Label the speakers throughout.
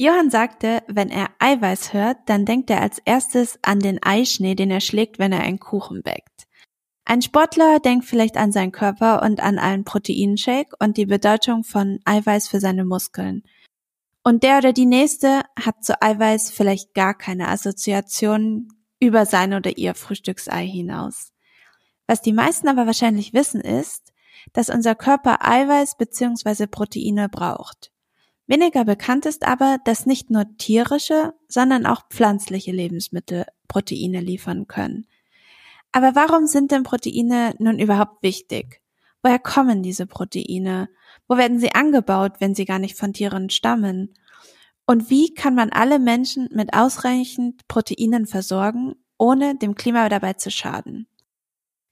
Speaker 1: Johann sagte, wenn er Eiweiß hört, dann denkt er als erstes an den Eischnee, den er schlägt, wenn er einen Kuchen backt. Ein Sportler denkt vielleicht an seinen Körper und an einen Proteinshake und die Bedeutung von Eiweiß für seine Muskeln. Und der oder die nächste hat zu Eiweiß vielleicht gar keine Assoziation über sein oder ihr Frühstücksei hinaus. Was die meisten aber wahrscheinlich wissen ist, dass unser Körper Eiweiß bzw. Proteine braucht. Weniger bekannt ist aber, dass nicht nur tierische, sondern auch pflanzliche Lebensmittel Proteine liefern können. Aber warum sind denn Proteine nun überhaupt wichtig? Woher kommen diese Proteine? Wo werden sie angebaut, wenn sie gar nicht von Tieren stammen? Und wie kann man alle Menschen mit ausreichend Proteinen versorgen, ohne dem Klima dabei zu schaden?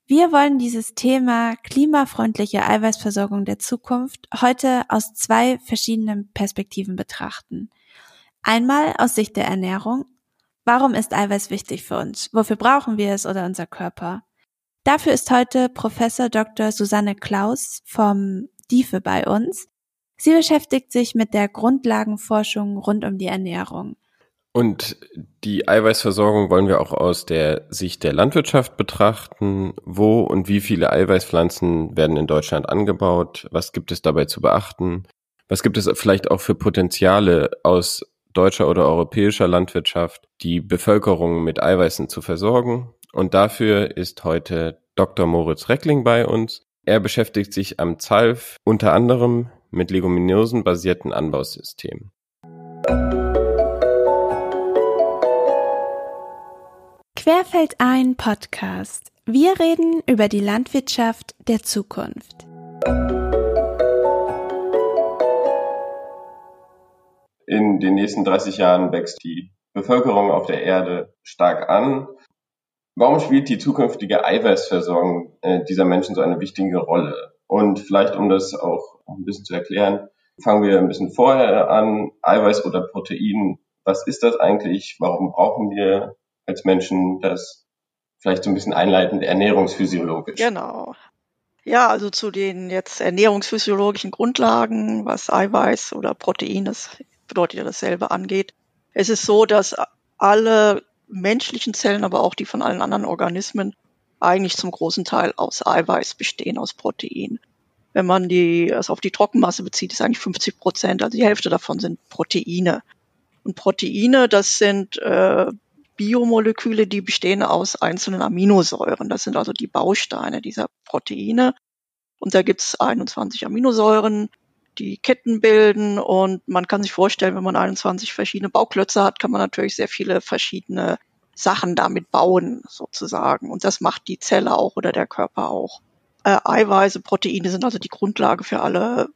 Speaker 1: Wir wollen dieses Thema klimafreundliche Eiweißversorgung der Zukunft heute aus zwei verschiedenen Perspektiven betrachten. Einmal aus Sicht der Ernährung. Warum ist Eiweiß wichtig für uns? Wofür brauchen wir es oder unser Körper? Dafür ist heute Professor Dr. Susanne Klaus vom DIFE bei uns. Sie beschäftigt sich mit der Grundlagenforschung rund um die Ernährung.
Speaker 2: Und die Eiweißversorgung wollen wir auch aus der Sicht der Landwirtschaft betrachten. Wo und wie viele Eiweißpflanzen werden in Deutschland angebaut? Was gibt es dabei zu beachten? Was gibt es vielleicht auch für Potenziale aus deutscher oder europäischer Landwirtschaft, die Bevölkerung mit Eiweißen zu versorgen? Und dafür ist heute Dr. Moritz Reckling bei uns. Er beschäftigt sich am ZALF unter anderem mit leguminosenbasierten Anbausystemen.
Speaker 1: Querfeld ein Podcast. Wir reden über die Landwirtschaft der Zukunft.
Speaker 3: In den nächsten 30 Jahren wächst die Bevölkerung auf der Erde stark an. Warum spielt die zukünftige Eiweißversorgung äh, dieser Menschen so eine wichtige Rolle? Und vielleicht, um das auch ein bisschen zu erklären, fangen wir ein bisschen vorher an. Eiweiß oder Protein, was ist das eigentlich? Warum brauchen wir als Menschen das vielleicht so ein bisschen einleitend ernährungsphysiologisch.
Speaker 4: Genau. Ja, also zu den jetzt ernährungsphysiologischen Grundlagen, was Eiweiß oder Protein, das bedeutet ja dasselbe, angeht. Es ist so, dass alle menschlichen Zellen, aber auch die von allen anderen Organismen eigentlich zum großen Teil aus Eiweiß bestehen, aus Protein. Wenn man die, es auf die Trockenmasse bezieht, ist eigentlich 50 Prozent, also die Hälfte davon sind Proteine. Und Proteine, das sind äh, Biomoleküle, die bestehen aus einzelnen Aminosäuren. Das sind also die Bausteine dieser Proteine. Und da gibt es 21 Aminosäuren, die Ketten bilden. Und man kann sich vorstellen, wenn man 21 verschiedene Bauklötze hat, kann man natürlich sehr viele verschiedene Sachen damit bauen, sozusagen. Und das macht die Zelle auch oder der Körper auch. Äh, Eiweiße, Proteine sind also die Grundlage für alle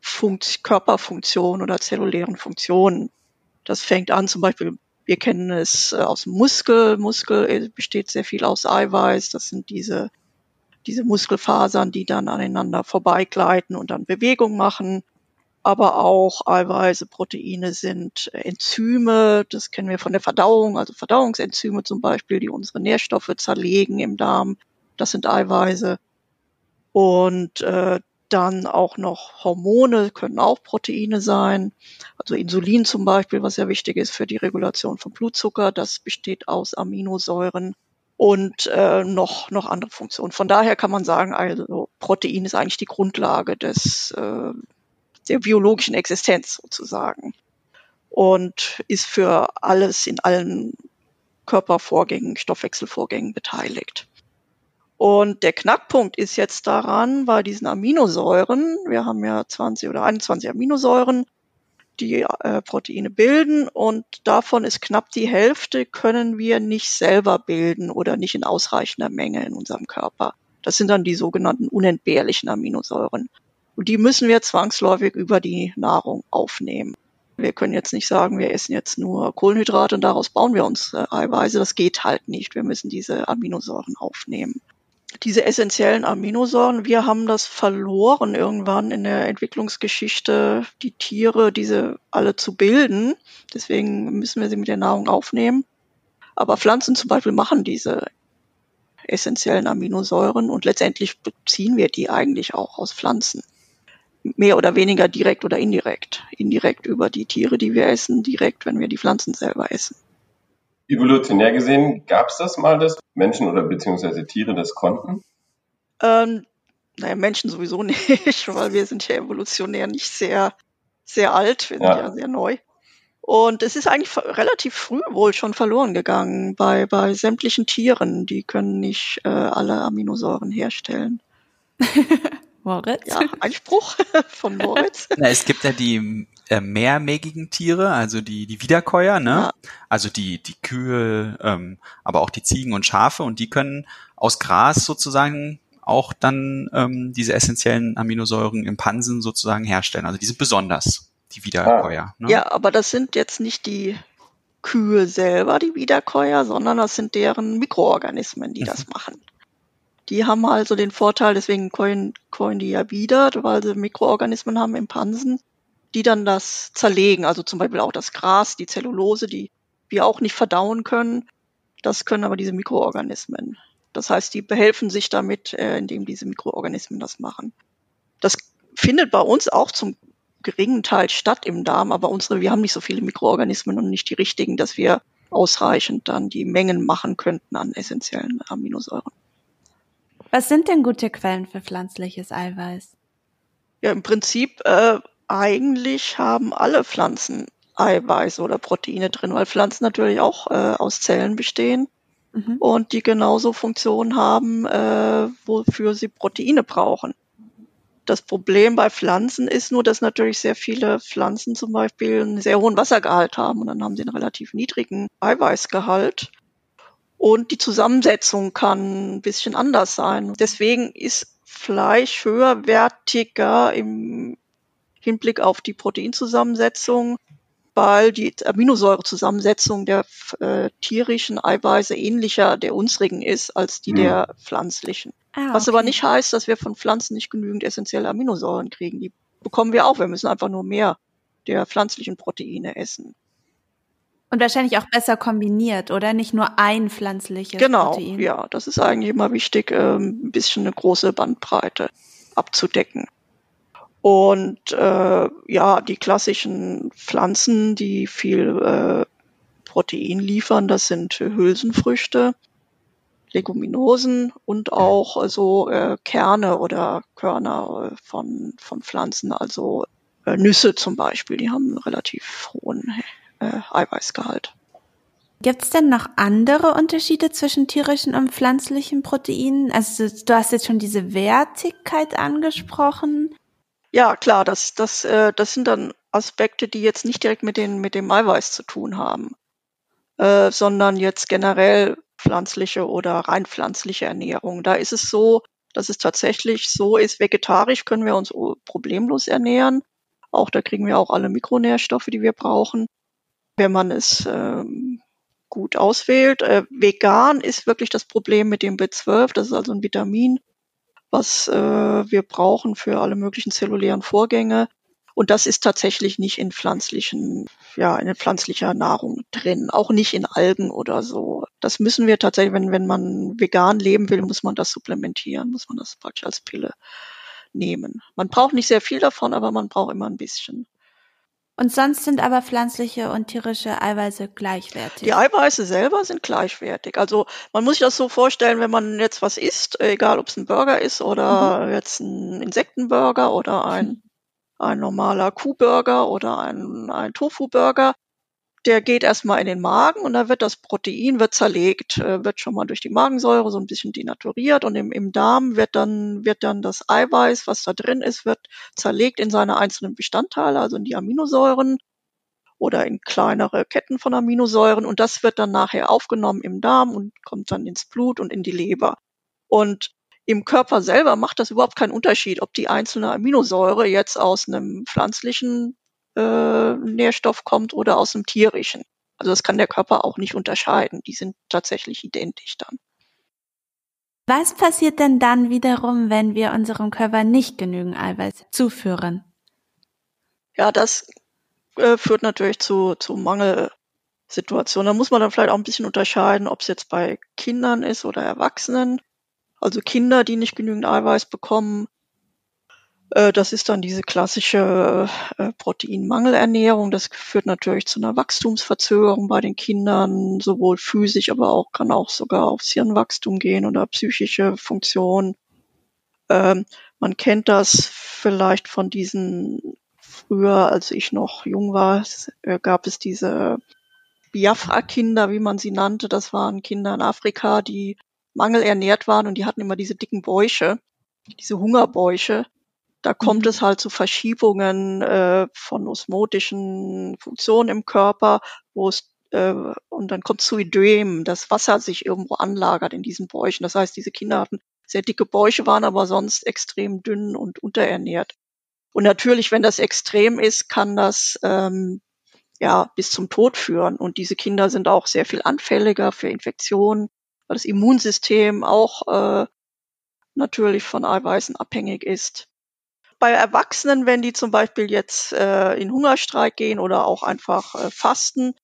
Speaker 4: Funkt Körperfunktionen oder zellulären Funktionen. Das fängt an zum Beispiel wir kennen es äh, aus Muskel. Muskel äh, besteht sehr viel aus Eiweiß. Das sind diese, diese Muskelfasern, die dann aneinander vorbeigleiten und dann Bewegung machen. Aber auch Eiweiße, Proteine sind Enzyme. Das kennen wir von der Verdauung, also Verdauungsenzyme zum Beispiel, die unsere Nährstoffe zerlegen im Darm. Das sind Eiweiße. Und äh, dann auch noch Hormone, können auch Proteine sein. Also Insulin zum Beispiel, was sehr wichtig ist für die Regulation von Blutzucker. Das besteht aus Aminosäuren und äh, noch, noch andere Funktionen. Von daher kann man sagen, also Protein ist eigentlich die Grundlage des, äh, der biologischen Existenz sozusagen und ist für alles in allen Körpervorgängen, Stoffwechselvorgängen beteiligt. Und der Knackpunkt ist jetzt daran, bei diesen Aminosäuren, wir haben ja 20 oder 21 Aminosäuren, die äh, Proteine bilden und davon ist knapp die Hälfte können wir nicht selber bilden oder nicht in ausreichender Menge in unserem Körper. Das sind dann die sogenannten unentbehrlichen Aminosäuren. Und die müssen wir zwangsläufig über die Nahrung aufnehmen. Wir können jetzt nicht sagen, wir essen jetzt nur Kohlenhydrate und daraus bauen wir uns äh, Eiweiße. Das geht halt nicht. Wir müssen diese Aminosäuren aufnehmen diese essentiellen Aminosäuren, wir haben das verloren irgendwann in der Entwicklungsgeschichte, die Tiere, diese alle zu bilden. Deswegen müssen wir sie mit der Nahrung aufnehmen. Aber Pflanzen zum Beispiel machen diese essentiellen Aminosäuren und letztendlich beziehen wir die eigentlich auch aus Pflanzen. mehr oder weniger direkt oder indirekt. Indirekt über die Tiere, die wir essen, direkt, wenn wir die Pflanzen selber essen.
Speaker 3: Evolutionär gesehen, gab es das mal, dass Menschen oder beziehungsweise Tiere das konnten?
Speaker 4: Ähm, naja, Menschen sowieso nicht, weil wir sind ja evolutionär nicht sehr, sehr alt, wir sind ja, ja sehr neu. Und es ist eigentlich relativ früh wohl schon verloren gegangen bei, bei sämtlichen Tieren. Die können nicht äh, alle Aminosäuren herstellen.
Speaker 1: Moritz?
Speaker 4: Ja, Einspruch von Moritz.
Speaker 5: Na, es gibt ja die äh, mehrmägigen Tiere, also die, die Wiederkäuer, ne? Ja. Also die, die Kühe, ähm, aber auch die Ziegen und Schafe und die können aus Gras sozusagen auch dann ähm, diese essentiellen Aminosäuren im Pansen sozusagen herstellen. Also die sind besonders die Wiederkäuer.
Speaker 4: Ne? Ja, aber das sind jetzt nicht die Kühe selber, die Wiederkäuer, sondern das sind deren Mikroorganismen, die das mhm. machen. Die haben also den Vorteil, deswegen käuen, käuen die ja wieder, weil sie Mikroorganismen haben im Pansen, die dann das zerlegen. Also zum Beispiel auch das Gras, die Zellulose, die wir auch nicht verdauen können. Das können aber diese Mikroorganismen. Das heißt, die behelfen sich damit, äh, indem diese Mikroorganismen das machen. Das findet bei uns auch zum geringen Teil statt im Darm, aber unsere, wir haben nicht so viele Mikroorganismen und nicht die richtigen, dass wir ausreichend dann die Mengen machen könnten an essentiellen Aminosäuren.
Speaker 1: Was sind denn gute Quellen für pflanzliches Eiweiß?
Speaker 4: Ja, im Prinzip äh, eigentlich haben alle Pflanzen Eiweiß oder Proteine drin, weil Pflanzen natürlich auch äh, aus Zellen bestehen mhm. und die genauso Funktionen haben, äh, wofür sie Proteine brauchen. Das Problem bei Pflanzen ist nur, dass natürlich sehr viele Pflanzen zum Beispiel einen sehr hohen Wassergehalt haben und dann haben sie einen relativ niedrigen Eiweißgehalt. Und die Zusammensetzung kann ein bisschen anders sein. Deswegen ist Fleisch höherwertiger im Hinblick auf die Proteinzusammensetzung, weil die Aminosäurezusammensetzung der äh, tierischen Eiweiße ähnlicher der unsrigen ist als die mhm. der pflanzlichen. Ah, okay. Was aber nicht heißt, dass wir von Pflanzen nicht genügend essentielle Aminosäuren kriegen. Die bekommen wir auch. Wir müssen einfach nur mehr der pflanzlichen Proteine essen.
Speaker 1: Und wahrscheinlich auch besser kombiniert, oder? Nicht nur ein pflanzliches
Speaker 4: genau,
Speaker 1: Protein.
Speaker 4: Genau, ja. Das ist eigentlich immer wichtig, ähm, ein bisschen eine große Bandbreite abzudecken. Und äh, ja, die klassischen Pflanzen, die viel äh, Protein liefern, das sind Hülsenfrüchte, Leguminosen und auch also äh, Kerne oder Körner von, von Pflanzen, also äh, Nüsse zum Beispiel, die haben einen relativ hohen äh, Eiweißgehalt.
Speaker 1: Gibt es denn noch andere Unterschiede zwischen tierischen und pflanzlichen Proteinen? Also du hast jetzt schon diese Wertigkeit angesprochen.
Speaker 4: Ja, klar, das, das, äh, das sind dann Aspekte, die jetzt nicht direkt mit, den, mit dem Eiweiß zu tun haben, äh, sondern jetzt generell pflanzliche oder rein pflanzliche Ernährung. Da ist es so, dass es tatsächlich so ist, vegetarisch können wir uns problemlos ernähren. Auch da kriegen wir auch alle Mikronährstoffe, die wir brauchen wenn man es ähm, gut auswählt. Äh, vegan ist wirklich das Problem mit dem B12. Das ist also ein Vitamin, was äh, wir brauchen für alle möglichen zellulären Vorgänge. Und das ist tatsächlich nicht in pflanzlichen, ja, in pflanzlicher Nahrung drin. Auch nicht in Algen oder so. Das müssen wir tatsächlich, wenn, wenn man vegan leben will, muss man das supplementieren, muss man das praktisch als Pille nehmen. Man braucht nicht sehr viel davon, aber man braucht immer ein bisschen.
Speaker 1: Und sonst sind aber pflanzliche und tierische Eiweiße gleichwertig.
Speaker 4: Die Eiweiße selber sind gleichwertig. Also man muss sich das so vorstellen, wenn man jetzt was isst, egal ob es ein Burger ist oder mhm. jetzt ein Insektenburger oder ein, ein normaler Kuhburger oder ein, ein Tofu-Burger, der geht erstmal in den Magen und da wird das Protein wird zerlegt, äh, wird schon mal durch die Magensäure so ein bisschen denaturiert und im, im Darm wird dann, wird dann das Eiweiß, was da drin ist, wird zerlegt in seine einzelnen Bestandteile, also in die Aminosäuren oder in kleinere Ketten von Aminosäuren und das wird dann nachher aufgenommen im Darm und kommt dann ins Blut und in die Leber. Und im Körper selber macht das überhaupt keinen Unterschied, ob die einzelne Aminosäure jetzt aus einem pflanzlichen äh, Nährstoff kommt oder aus dem tierischen. Also das kann der Körper auch nicht unterscheiden. Die sind tatsächlich identisch dann.
Speaker 1: Was passiert denn dann wiederum, wenn wir unserem Körper nicht genügend Eiweiß zuführen?
Speaker 4: Ja, das äh, führt natürlich zu, zu Mangelsituationen. Da muss man dann vielleicht auch ein bisschen unterscheiden, ob es jetzt bei Kindern ist oder Erwachsenen. Also Kinder, die nicht genügend Eiweiß bekommen, das ist dann diese klassische äh, Proteinmangelernährung. Das führt natürlich zu einer Wachstumsverzögerung bei den Kindern, sowohl physisch, aber auch kann auch sogar aufs Hirnwachstum gehen oder psychische Funktion. Ähm, man kennt das vielleicht von diesen früher, als ich noch jung war, äh, gab es diese Biafra-Kinder, wie man sie nannte. Das waren Kinder in Afrika, die mangelernährt waren und die hatten immer diese dicken Bäuche, diese Hungerbäuche. Da kommt mhm. es halt zu Verschiebungen äh, von osmotischen Funktionen im Körper, wo es äh, und dann kommt zu Ödem, das Wasser sich irgendwo anlagert in diesen Bäuchen. Das heißt, diese Kinder hatten sehr dicke Bäuche, waren aber sonst extrem dünn und unterernährt. Und natürlich, wenn das extrem ist, kann das ähm, ja bis zum Tod führen. Und diese Kinder sind auch sehr viel anfälliger für Infektionen, weil das Immunsystem auch äh, natürlich von Eiweißen abhängig ist. Bei Erwachsenen, wenn die zum Beispiel jetzt äh, in Hungerstreik gehen oder auch einfach äh, fasten,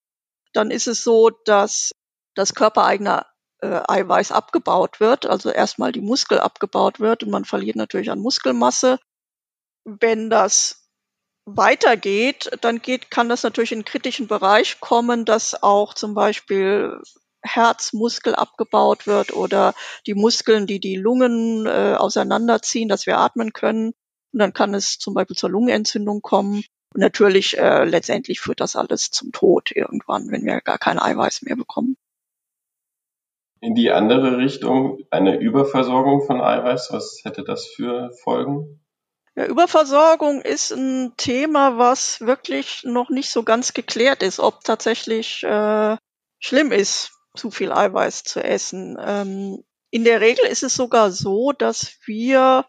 Speaker 4: dann ist es so, dass das körpereigene äh, Eiweiß abgebaut wird, also erstmal die Muskel abgebaut wird und man verliert natürlich an Muskelmasse. Wenn das weitergeht, dann geht, kann das natürlich in kritischen Bereich kommen, dass auch zum Beispiel Herzmuskel abgebaut wird oder die Muskeln, die die Lungen äh, auseinanderziehen, dass wir atmen können. Und dann kann es zum Beispiel zur Lungenentzündung kommen. Und natürlich äh, letztendlich führt das alles zum Tod irgendwann, wenn wir gar kein Eiweiß mehr bekommen.
Speaker 3: In die andere Richtung, eine Überversorgung von Eiweiß, was hätte das für Folgen?
Speaker 4: Ja, Überversorgung ist ein Thema, was wirklich noch nicht so ganz geklärt ist, ob tatsächlich äh, schlimm ist, zu viel Eiweiß zu essen. Ähm, in der Regel ist es sogar so, dass wir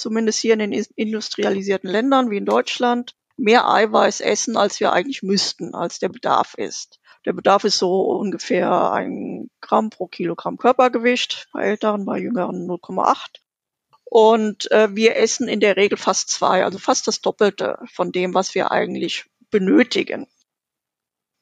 Speaker 4: zumindest hier in den industrialisierten Ländern wie in Deutschland, mehr Eiweiß essen, als wir eigentlich müssten, als der Bedarf ist. Der Bedarf ist so ungefähr ein Gramm pro Kilogramm Körpergewicht, bei Älteren, bei Jüngeren 0,8. Und äh, wir essen in der Regel fast zwei, also fast das Doppelte von dem, was wir eigentlich benötigen.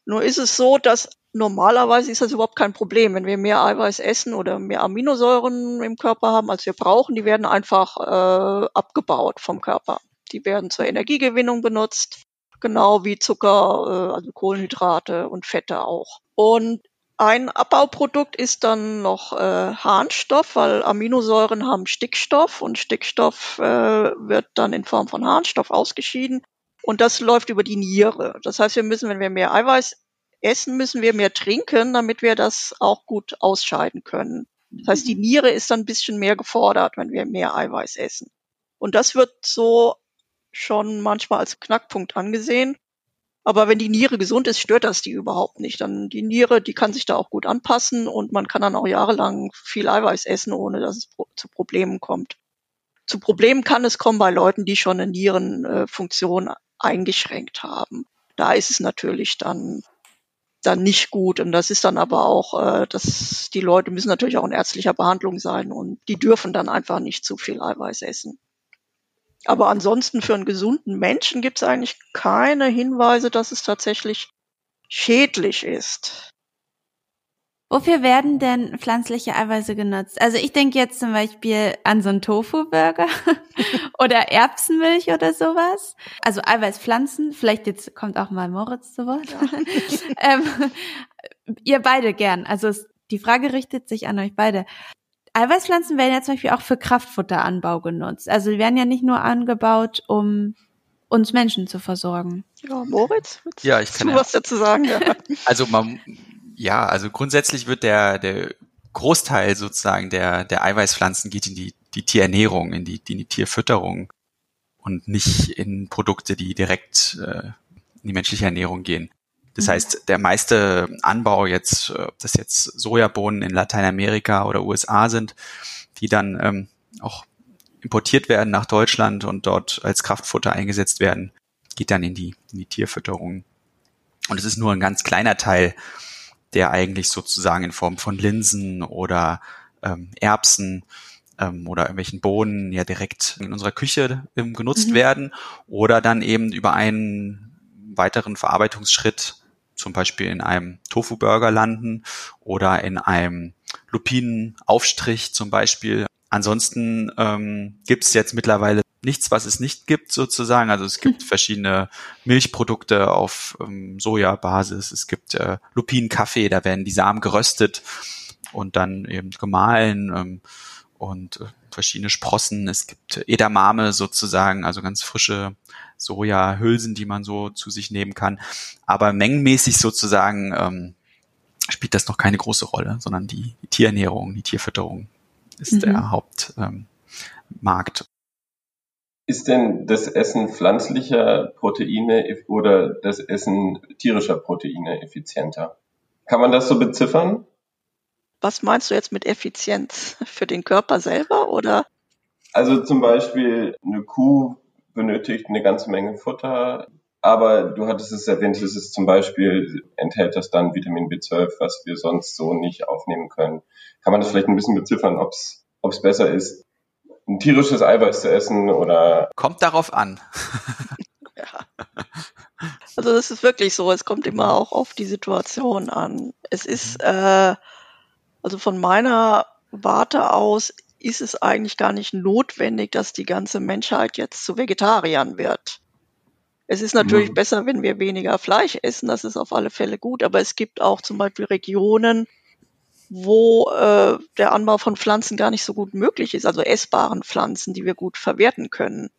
Speaker 4: Nur ist es so, dass normalerweise ist das überhaupt kein Problem. Wenn wir mehr Eiweiß essen oder mehr Aminosäuren im Körper haben, als wir brauchen, die werden einfach äh, abgebaut vom Körper. Die werden zur Energiegewinnung benutzt, genau wie Zucker, äh, also Kohlenhydrate und Fette auch. Und ein Abbauprodukt ist dann noch äh, Harnstoff, weil Aminosäuren haben Stickstoff und Stickstoff äh, wird dann in Form von Harnstoff ausgeschieden und das läuft über die Niere. Das heißt, wir müssen, wenn wir mehr Eiweiß essen, müssen wir mehr trinken, damit wir das auch gut ausscheiden können. Das heißt, die mhm. Niere ist dann ein bisschen mehr gefordert, wenn wir mehr Eiweiß essen. Und das wird so schon manchmal als Knackpunkt angesehen. Aber wenn die Niere gesund ist, stört das die überhaupt nicht. Dann die Niere, die kann sich da auch gut anpassen und man kann dann auch jahrelang viel Eiweiß essen, ohne dass es zu Problemen kommt. Zu Problemen kann es kommen bei Leuten, die schon eine Nierenfunktion eingeschränkt haben. Da ist es natürlich dann dann nicht gut. Und das ist dann aber auch, äh, dass die Leute müssen natürlich auch in ärztlicher Behandlung sein und die dürfen dann einfach nicht zu viel Eiweiß essen. Aber ansonsten für einen gesunden Menschen gibt es eigentlich keine Hinweise, dass es tatsächlich schädlich ist.
Speaker 1: Wofür werden denn pflanzliche Eiweiße genutzt? Also ich denke jetzt zum Beispiel an so einen Tofu-Burger oder Erbsenmilch oder sowas. Also Eiweißpflanzen. Vielleicht jetzt kommt auch mal Moritz zu Wort. Ja. ähm, ihr beide gern. Also die Frage richtet sich an euch beide. Eiweißpflanzen werden ja zum Beispiel auch für Kraftfutteranbau genutzt. Also die werden ja nicht nur angebaut, um uns Menschen zu versorgen.
Speaker 4: Ja, Moritz,
Speaker 5: ja, ich kann
Speaker 4: du ja. was dazu sagen? Ja.
Speaker 5: Also man ja, also grundsätzlich wird der, der Großteil sozusagen der, der Eiweißpflanzen geht in die, die Tierernährung, in die, in die Tierfütterung und nicht in Produkte, die direkt äh, in die menschliche Ernährung gehen. Das mhm. heißt, der meiste Anbau jetzt, äh, ob das jetzt Sojabohnen in Lateinamerika oder USA sind, die dann ähm, auch importiert werden nach Deutschland und dort als Kraftfutter eingesetzt werden, geht dann in die, in die Tierfütterung. Und es ist nur ein ganz kleiner Teil der eigentlich sozusagen in Form von Linsen oder ähm, Erbsen ähm, oder irgendwelchen Bohnen ja direkt in unserer Küche ähm, genutzt mhm. werden oder dann eben über einen weiteren Verarbeitungsschritt zum Beispiel in einem Tofu-Burger landen oder in einem Lupinenaufstrich zum Beispiel. Ansonsten ähm, gibt es jetzt mittlerweile nichts, was es nicht gibt sozusagen. Also es gibt verschiedene Milchprodukte auf ähm, Sojabasis. Es gibt äh, Lupinenkaffee, da werden die Samen geröstet und dann eben gemahlen ähm, und äh, verschiedene Sprossen. Es gibt Edamame sozusagen, also ganz frische Sojahülsen, die man so zu sich nehmen kann. Aber mengenmäßig sozusagen ähm, spielt das noch keine große Rolle, sondern die, die Tierernährung, die Tierfütterung ist mhm. der Hauptmarkt. Ähm,
Speaker 3: ist denn das Essen pflanzlicher Proteine oder das Essen tierischer Proteine effizienter? Kann man das so beziffern?
Speaker 4: Was meinst du jetzt mit Effizienz? Für den Körper selber oder?
Speaker 3: Also zum Beispiel eine Kuh benötigt eine ganze Menge Futter, aber du hattest es erwähnt, es ist zum Beispiel, enthält das dann Vitamin B12, was wir sonst so nicht aufnehmen können. Kann man das vielleicht ein bisschen beziffern, ob es besser ist, ein tierisches Eiweiß zu essen oder?
Speaker 5: Kommt darauf an.
Speaker 4: ja. Also das ist wirklich so, es kommt immer auch auf die Situation an. Es ist, äh, also von meiner Warte aus ist es eigentlich gar nicht notwendig, dass die ganze Menschheit jetzt zu Vegetariern wird. Es ist natürlich mhm. besser, wenn wir weniger Fleisch essen, das ist auf alle Fälle gut, aber es gibt auch zum Beispiel Regionen, wo äh, der Anbau von Pflanzen gar nicht so gut möglich ist, also essbaren Pflanzen, die wir gut verwerten können.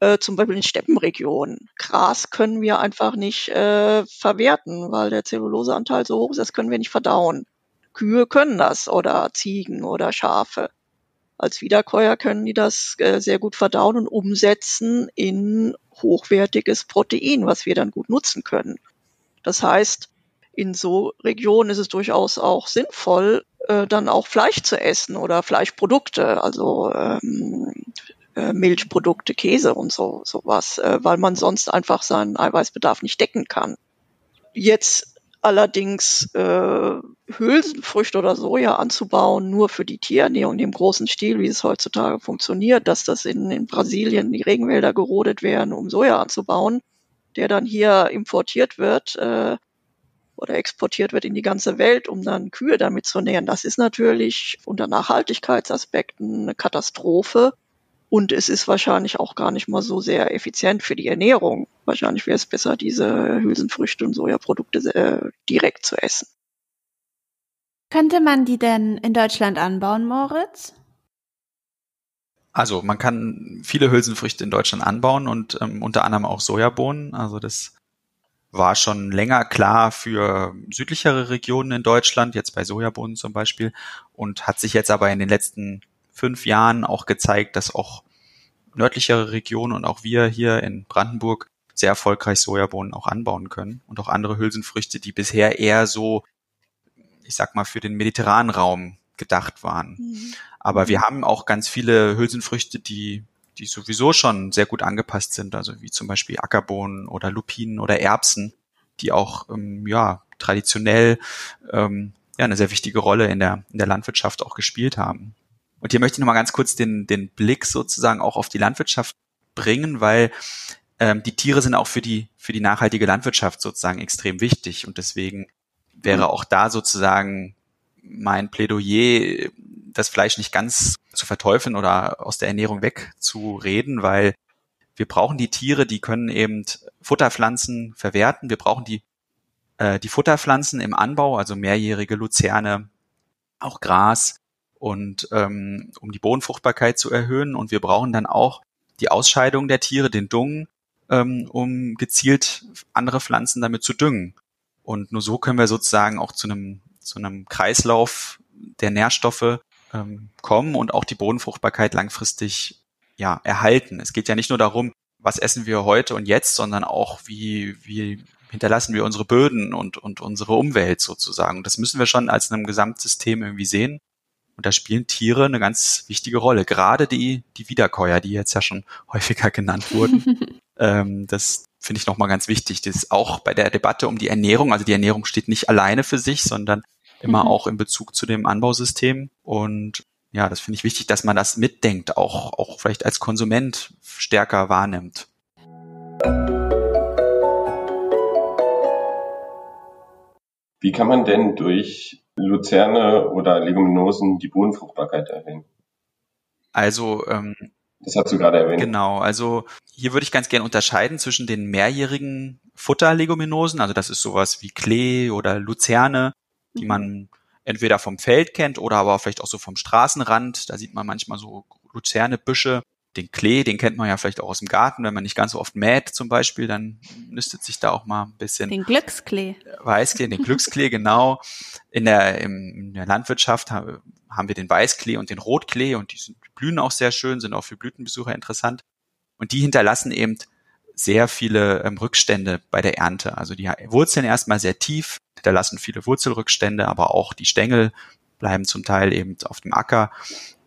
Speaker 4: Äh, zum Beispiel in Steppenregionen. Gras können wir einfach nicht äh, verwerten, weil der Zelluloseanteil so hoch ist, das können wir nicht verdauen. Kühe können das oder Ziegen oder Schafe als Wiederkäuer können die das äh, sehr gut verdauen und umsetzen in hochwertiges Protein, was wir dann gut nutzen können. Das heißt, in so Regionen ist es durchaus auch sinnvoll, äh, dann auch Fleisch zu essen oder Fleischprodukte, also ähm, äh, Milchprodukte, Käse und so sowas, äh, weil man sonst einfach seinen Eiweißbedarf nicht decken kann. Jetzt Allerdings äh, Hülsenfrüchte oder Soja anzubauen, nur für die Tierernährung im großen Stil, wie es heutzutage funktioniert, dass das in, in Brasilien die Regenwälder gerodet werden, um Soja anzubauen, der dann hier importiert wird äh, oder exportiert wird in die ganze Welt, um dann Kühe damit zu nähren. Das ist natürlich unter Nachhaltigkeitsaspekten eine Katastrophe. Und es ist wahrscheinlich auch gar nicht mal so sehr effizient für die Ernährung. Wahrscheinlich wäre es besser, diese Hülsenfrüchte und Sojaprodukte äh, direkt zu essen.
Speaker 1: Könnte man die denn in Deutschland anbauen, Moritz?
Speaker 5: Also man kann viele Hülsenfrüchte in Deutschland anbauen und ähm, unter anderem auch Sojabohnen. Also das war schon länger klar für südlichere Regionen in Deutschland, jetzt bei Sojabohnen zum Beispiel, und hat sich jetzt aber in den letzten fünf Jahren auch gezeigt, dass auch nördlichere Regionen und auch wir hier in Brandenburg sehr erfolgreich Sojabohnen auch anbauen können und auch andere Hülsenfrüchte, die bisher eher so, ich sag mal, für den mediterranen Raum gedacht waren. Mhm. Aber wir haben auch ganz viele Hülsenfrüchte, die, die sowieso schon sehr gut angepasst sind, also wie zum Beispiel Ackerbohnen oder Lupinen oder Erbsen, die auch ähm, ja traditionell ähm, ja eine sehr wichtige Rolle in der in der Landwirtschaft auch gespielt haben. Und hier möchte ich nochmal ganz kurz den, den Blick sozusagen auch auf die Landwirtschaft bringen, weil ähm, die Tiere sind auch für die, für die nachhaltige Landwirtschaft sozusagen extrem wichtig. Und deswegen wäre auch da sozusagen mein Plädoyer, das Fleisch nicht ganz zu verteufeln oder aus der Ernährung wegzureden, weil wir brauchen die Tiere, die können eben Futterpflanzen verwerten. Wir brauchen die, äh, die Futterpflanzen im Anbau, also mehrjährige Luzerne, auch Gras und ähm, um die Bodenfruchtbarkeit zu erhöhen. Und wir brauchen dann auch die Ausscheidung der Tiere, den Dung, ähm, um gezielt andere Pflanzen damit zu düngen. Und nur so können wir sozusagen auch zu einem, zu einem Kreislauf der Nährstoffe ähm, kommen und auch die Bodenfruchtbarkeit langfristig ja, erhalten. Es geht ja nicht nur darum, was essen wir heute und jetzt, sondern auch, wie, wie hinterlassen wir unsere Böden und, und unsere Umwelt sozusagen. Das müssen wir schon als einem Gesamtsystem irgendwie sehen. Und da spielen Tiere eine ganz wichtige Rolle. Gerade die, die Wiederkäuer, die jetzt ja schon häufiger genannt wurden. ähm, das finde ich nochmal ganz wichtig. Das ist auch bei der Debatte um die Ernährung. Also die Ernährung steht nicht alleine für sich, sondern immer mhm. auch in Bezug zu dem Anbausystem. Und ja, das finde ich wichtig, dass man das mitdenkt, auch, auch vielleicht als Konsument stärker wahrnimmt.
Speaker 3: Wie kann man denn durch Luzerne oder Leguminosen die Bodenfruchtbarkeit erhöhen?
Speaker 5: Also ähm,
Speaker 3: Das hast du gerade erwähnt.
Speaker 5: Genau, also hier würde ich ganz gerne unterscheiden zwischen den mehrjährigen Futterleguminosen, also das ist sowas wie Klee oder Luzerne, die mhm. man entweder vom Feld kennt oder aber vielleicht auch so vom Straßenrand. Da sieht man manchmal so Luzernebüsche. Den Klee, den kennt man ja vielleicht auch aus dem Garten, wenn man nicht ganz so oft mäht zum Beispiel, dann nistet sich da auch mal ein bisschen.
Speaker 1: Den Glücksklee.
Speaker 5: Weißklee, den Glücksklee, genau. In der, in der Landwirtschaft haben wir den Weißklee und den Rotklee und die sind, blühen auch sehr schön, sind auch für Blütenbesucher interessant. Und die hinterlassen eben sehr viele ähm, Rückstände bei der Ernte. Also die wurzeln erstmal sehr tief, hinterlassen viele Wurzelrückstände, aber auch die Stängel bleiben zum Teil eben auf dem Acker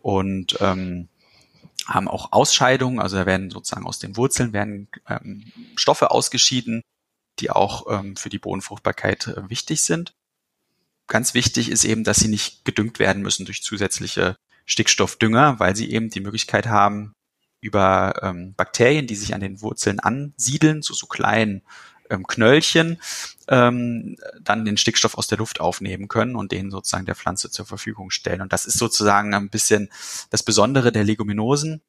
Speaker 5: und ähm, haben auch Ausscheidungen, also da werden sozusagen aus den Wurzeln werden ähm, Stoffe ausgeschieden, die auch ähm, für die Bodenfruchtbarkeit äh, wichtig sind. Ganz wichtig ist eben, dass sie nicht gedüngt werden müssen durch zusätzliche Stickstoffdünger, weil sie eben die Möglichkeit haben, über ähm, Bakterien, die sich an den Wurzeln ansiedeln, zu so kleinen ähm, Knöllchen, ähm, dann den Stickstoff aus der Luft aufnehmen können und den sozusagen der Pflanze zur Verfügung stellen. Und das ist sozusagen ein bisschen das Besondere der Leguminosen,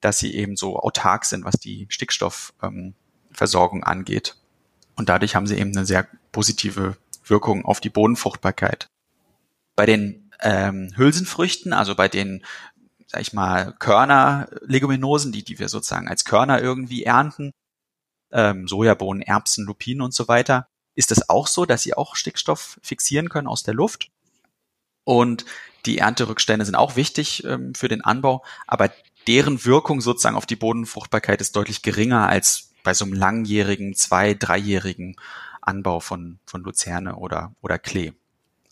Speaker 5: dass sie eben so autark sind, was die Stickstoffversorgung ähm, angeht. Und dadurch haben sie eben eine sehr positive Wirkung auf die Bodenfruchtbarkeit. Bei den ähm, Hülsenfrüchten, also bei den, sag ich mal, Körner-Leguminosen, die, die wir sozusagen als Körner irgendwie ernten, ähm, Sojabohnen, Erbsen, Lupinen und so weiter, ist es auch so, dass sie auch Stickstoff fixieren können aus der Luft. Und die Ernterückstände sind auch wichtig ähm, für den Anbau, aber deren Wirkung sozusagen auf die Bodenfruchtbarkeit ist deutlich geringer als bei so einem langjährigen, zwei-, dreijährigen Anbau von, von Luzerne oder, oder Klee.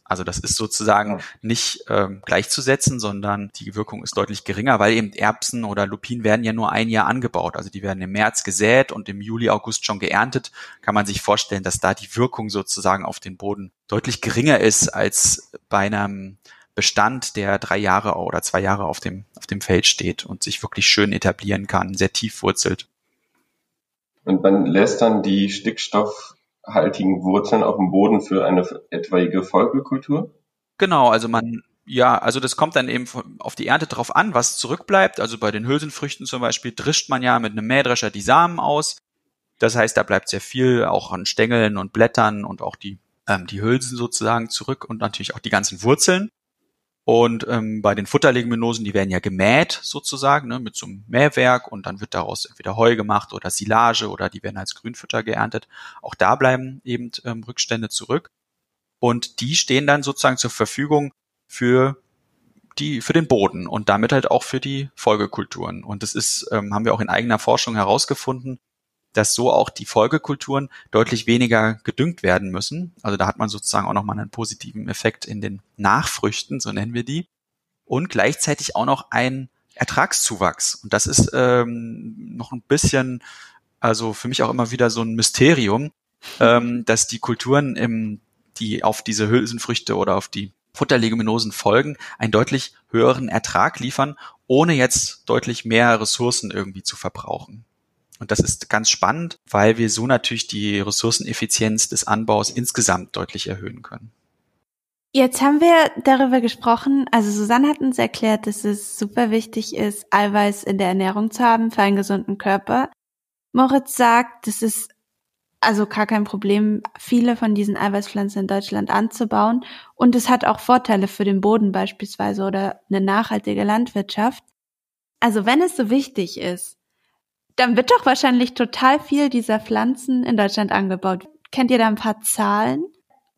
Speaker 5: Also das ist sozusagen nicht ähm, gleichzusetzen, sondern die Wirkung ist deutlich geringer, weil eben Erbsen oder Lupinen werden ja nur ein Jahr angebaut. Also die werden im März gesät und im Juli, August schon geerntet. Kann man sich vorstellen, dass da die Wirkung sozusagen auf den Boden deutlich geringer ist als bei einem Bestand, der drei Jahre oder zwei Jahre auf dem, auf dem Feld steht und sich wirklich schön etablieren kann, sehr tief wurzelt.
Speaker 3: Und man lässt dann die Stickstoff haltigen Wurzeln auf dem Boden für eine etwaige Folgekultur?
Speaker 5: Genau, also man, ja, also das kommt dann eben auf die Ernte drauf an, was zurückbleibt. Also bei den Hülsenfrüchten zum Beispiel drischt man ja mit einem Mähdrescher die Samen aus. Das heißt, da bleibt sehr viel auch an Stängeln und Blättern und auch die, ähm, die Hülsen sozusagen zurück und natürlich auch die ganzen Wurzeln. Und ähm, bei den Futterleguminosen, die werden ja gemäht sozusagen ne, mit so einem Mähwerk und dann wird daraus entweder Heu gemacht oder Silage oder die werden als Grünfutter geerntet. Auch da bleiben eben ähm, Rückstände zurück und die stehen dann sozusagen zur Verfügung für die für den Boden und damit halt auch für die Folgekulturen. Und das ist ähm, haben wir auch in eigener Forschung herausgefunden, dass so auch die Folgekulturen deutlich weniger gedüngt werden müssen. Also da hat man sozusagen auch nochmal einen positiven Effekt in den Nachfrüchten, so nennen wir die. Und gleichzeitig auch noch ein Ertragszuwachs. Und das ist ähm, noch ein bisschen, also für mich auch immer wieder so ein Mysterium, ähm, dass die Kulturen, im, die auf diese Hülsenfrüchte oder auf die Futterleguminosen folgen, einen deutlich höheren Ertrag liefern, ohne jetzt deutlich mehr Ressourcen irgendwie zu verbrauchen. Und das ist ganz spannend, weil wir so natürlich die Ressourceneffizienz des Anbaus insgesamt deutlich erhöhen können.
Speaker 1: Jetzt haben wir darüber gesprochen, also Susanne hat uns erklärt, dass es super wichtig ist, Eiweiß in der Ernährung zu haben für einen gesunden Körper. Moritz sagt, es ist also gar kein Problem, viele von diesen Eiweißpflanzen in Deutschland anzubauen. Und es hat auch Vorteile für den Boden beispielsweise oder eine nachhaltige Landwirtschaft. Also wenn es so wichtig ist, dann wird doch wahrscheinlich total viel dieser Pflanzen in Deutschland angebaut. Kennt ihr da ein paar Zahlen?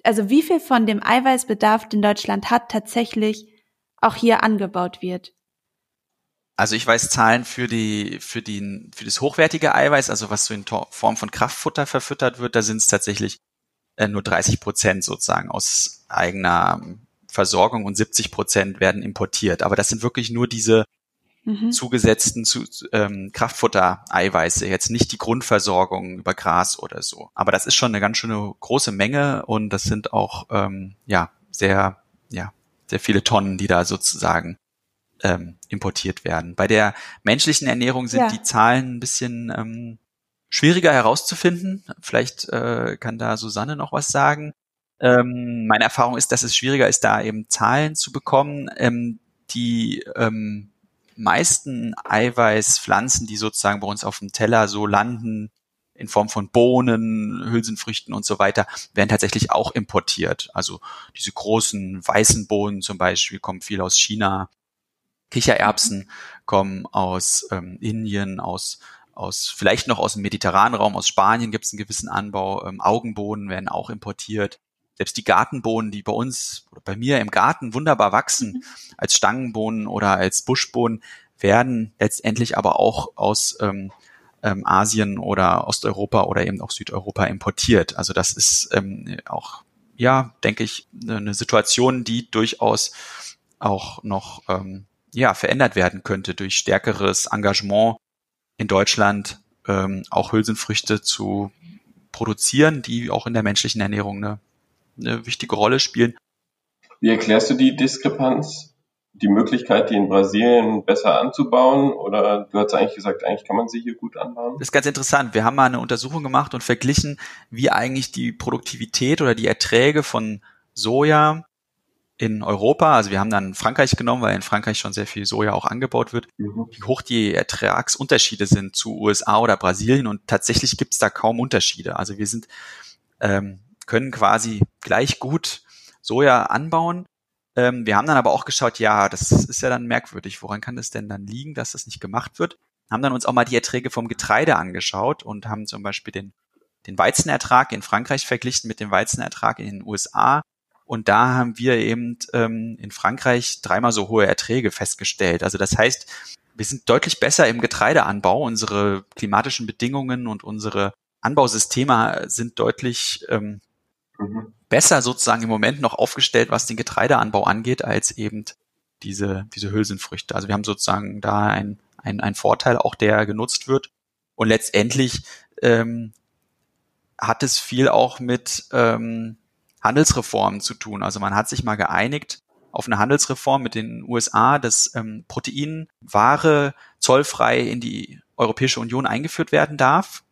Speaker 1: Also wie viel von dem Eiweißbedarf, den Deutschland hat, tatsächlich auch hier angebaut wird?
Speaker 5: Also ich weiß Zahlen für die für die für das hochwertige Eiweiß, also was so in Form von Kraftfutter verfüttert wird, da sind es tatsächlich äh, nur 30 Prozent sozusagen aus eigener Versorgung und 70 Prozent werden importiert. Aber das sind wirklich nur diese mhm. zugesetzten zu, ähm, Kraftfutter-Eiweiße, jetzt nicht die Grundversorgung über Gras oder so. Aber das ist schon eine ganz schöne große Menge und das sind auch ähm, ja sehr ja sehr viele Tonnen, die da sozusagen ähm, importiert werden. Bei der menschlichen Ernährung sind ja. die Zahlen ein bisschen ähm, schwieriger herauszufinden. Vielleicht äh, kann da Susanne noch was sagen. Ähm, meine Erfahrung ist, dass es schwieriger ist, da eben Zahlen zu bekommen, ähm, die ähm, meisten Eiweißpflanzen, die sozusagen bei uns auf dem Teller so landen, in Form von Bohnen, Hülsenfrüchten und so weiter, werden tatsächlich auch importiert. Also diese großen weißen Bohnen zum Beispiel kommen viel aus China. Kichererbsen kommen aus ähm, Indien, aus aus vielleicht noch aus dem mediterranen Raum, aus Spanien gibt es einen gewissen Anbau. Ähm, Augenbohnen werden auch importiert. Selbst die Gartenbohnen, die bei uns oder bei mir im Garten wunderbar wachsen, mhm. als Stangenbohnen oder als Buschbohnen, werden letztendlich aber auch aus ähm, ähm, Asien oder Osteuropa oder eben auch Südeuropa importiert. Also das ist ähm, auch, ja, denke ich, eine Situation, die durchaus auch noch ähm, ja, verändert werden könnte durch stärkeres Engagement in Deutschland, ähm, auch Hülsenfrüchte zu produzieren, die auch in der menschlichen Ernährung eine, eine wichtige Rolle spielen.
Speaker 3: Wie erklärst du die Diskrepanz die Möglichkeit, die in Brasilien besser anzubauen? Oder du hast eigentlich gesagt, eigentlich kann man sie hier gut anbauen?
Speaker 5: Das ist ganz interessant. Wir haben mal eine Untersuchung gemacht und verglichen, wie eigentlich die Produktivität oder die Erträge von Soja in Europa, also wir haben dann Frankreich genommen, weil in Frankreich schon sehr viel Soja auch angebaut wird, mhm. wie hoch die Ertragsunterschiede sind zu USA oder Brasilien und tatsächlich gibt es da kaum Unterschiede. Also wir sind ähm, können quasi gleich gut Soja anbauen ähm, wir haben dann aber auch geschaut, ja, das ist ja dann merkwürdig. Woran kann es denn dann liegen, dass das nicht gemacht wird? Haben dann uns auch mal die Erträge vom Getreide angeschaut und haben zum Beispiel den, den Weizenertrag in Frankreich verglichen mit dem Weizenertrag in den USA. Und da haben wir eben ähm, in Frankreich dreimal so hohe Erträge festgestellt. Also das heißt, wir sind deutlich besser im Getreideanbau. Unsere klimatischen Bedingungen und unsere Anbausysteme sind deutlich ähm, mhm besser sozusagen im Moment noch aufgestellt, was den Getreideanbau angeht, als eben diese, diese Hülsenfrüchte. Also wir haben sozusagen da ein, ein, ein Vorteil auch, der genutzt wird. Und letztendlich ähm, hat es viel auch mit ähm, Handelsreformen zu tun. Also man hat sich mal geeinigt auf eine Handelsreform mit den USA, dass ähm, Proteinware zollfrei in die Europäische Union eingeführt werden darf.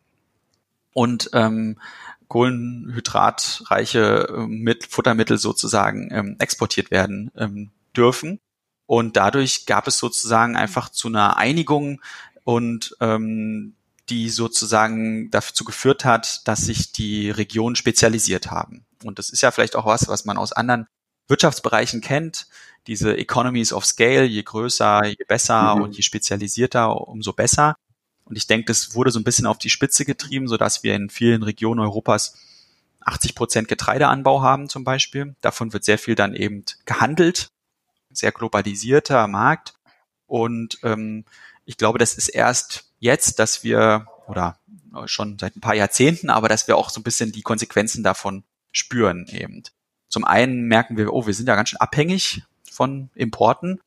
Speaker 5: Und ähm, kohlenhydratreiche äh, mit Futtermittel sozusagen ähm, exportiert werden ähm, dürfen. Und dadurch gab es sozusagen einfach zu einer Einigung und ähm, die sozusagen dazu geführt hat, dass sich die Regionen spezialisiert haben. Und das ist ja vielleicht auch was, was man aus anderen Wirtschaftsbereichen kennt. Diese Economies of Scale, je größer, je besser mhm. und je spezialisierter, umso besser. Und ich denke, das wurde so ein bisschen auf die Spitze getrieben, so dass wir in vielen Regionen Europas 80 Prozent Getreideanbau haben zum Beispiel. Davon wird sehr viel dann eben gehandelt, sehr globalisierter Markt. Und ähm, ich glaube, das ist erst jetzt, dass wir, oder schon seit ein paar Jahrzehnten, aber dass wir auch so ein bisschen die Konsequenzen davon spüren eben. Zum einen merken wir, oh, wir sind ja ganz schön abhängig von Importen.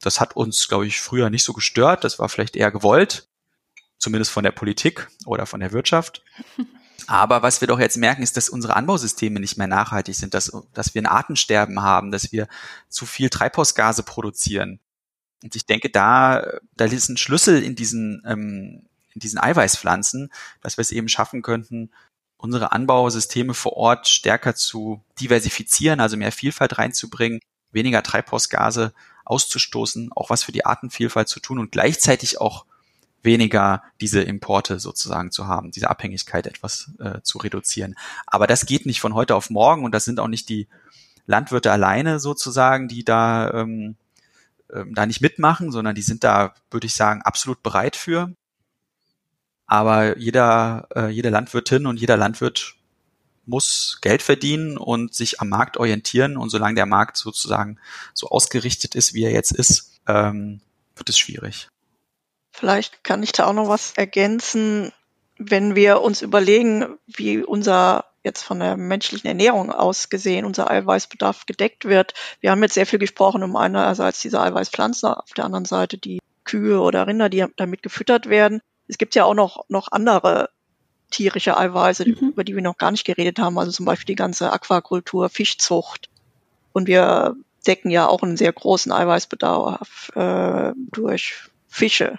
Speaker 5: Das hat uns, glaube ich, früher nicht so gestört. Das war vielleicht eher gewollt zumindest von der Politik oder von der Wirtschaft. Aber was wir doch jetzt merken, ist, dass unsere Anbausysteme nicht mehr nachhaltig sind, dass, dass wir ein Artensterben haben, dass wir zu viel Treibhausgase produzieren. Und ich denke, da, da ist ein Schlüssel in diesen, ähm, in diesen Eiweißpflanzen, dass wir es eben schaffen könnten, unsere Anbausysteme vor Ort stärker zu diversifizieren, also mehr Vielfalt reinzubringen, weniger Treibhausgase auszustoßen, auch was für die Artenvielfalt zu tun und gleichzeitig auch weniger diese Importe sozusagen zu haben, diese Abhängigkeit etwas äh, zu reduzieren. Aber das geht nicht von heute auf morgen und das sind auch nicht die Landwirte alleine sozusagen, die da, ähm, ähm, da nicht mitmachen, sondern die sind da, würde ich sagen, absolut bereit für. Aber jeder, äh, jede Landwirtin und jeder Landwirt muss Geld verdienen und sich am Markt orientieren. Und solange der Markt sozusagen so ausgerichtet ist, wie er jetzt ist, ähm, wird es schwierig.
Speaker 4: Vielleicht kann ich da auch noch was ergänzen, wenn wir uns überlegen, wie unser jetzt von der menschlichen Ernährung aus gesehen unser Eiweißbedarf gedeckt wird. Wir haben jetzt sehr viel gesprochen um einerseits diese Eiweißpflanzen, auf der anderen Seite die Kühe oder Rinder, die damit gefüttert werden. Es gibt ja auch noch, noch andere tierische Eiweiße, mhm. über die wir noch gar nicht geredet haben, also zum Beispiel die ganze Aquakultur, Fischzucht. Und wir decken ja auch einen sehr großen Eiweißbedarf äh, durch Fische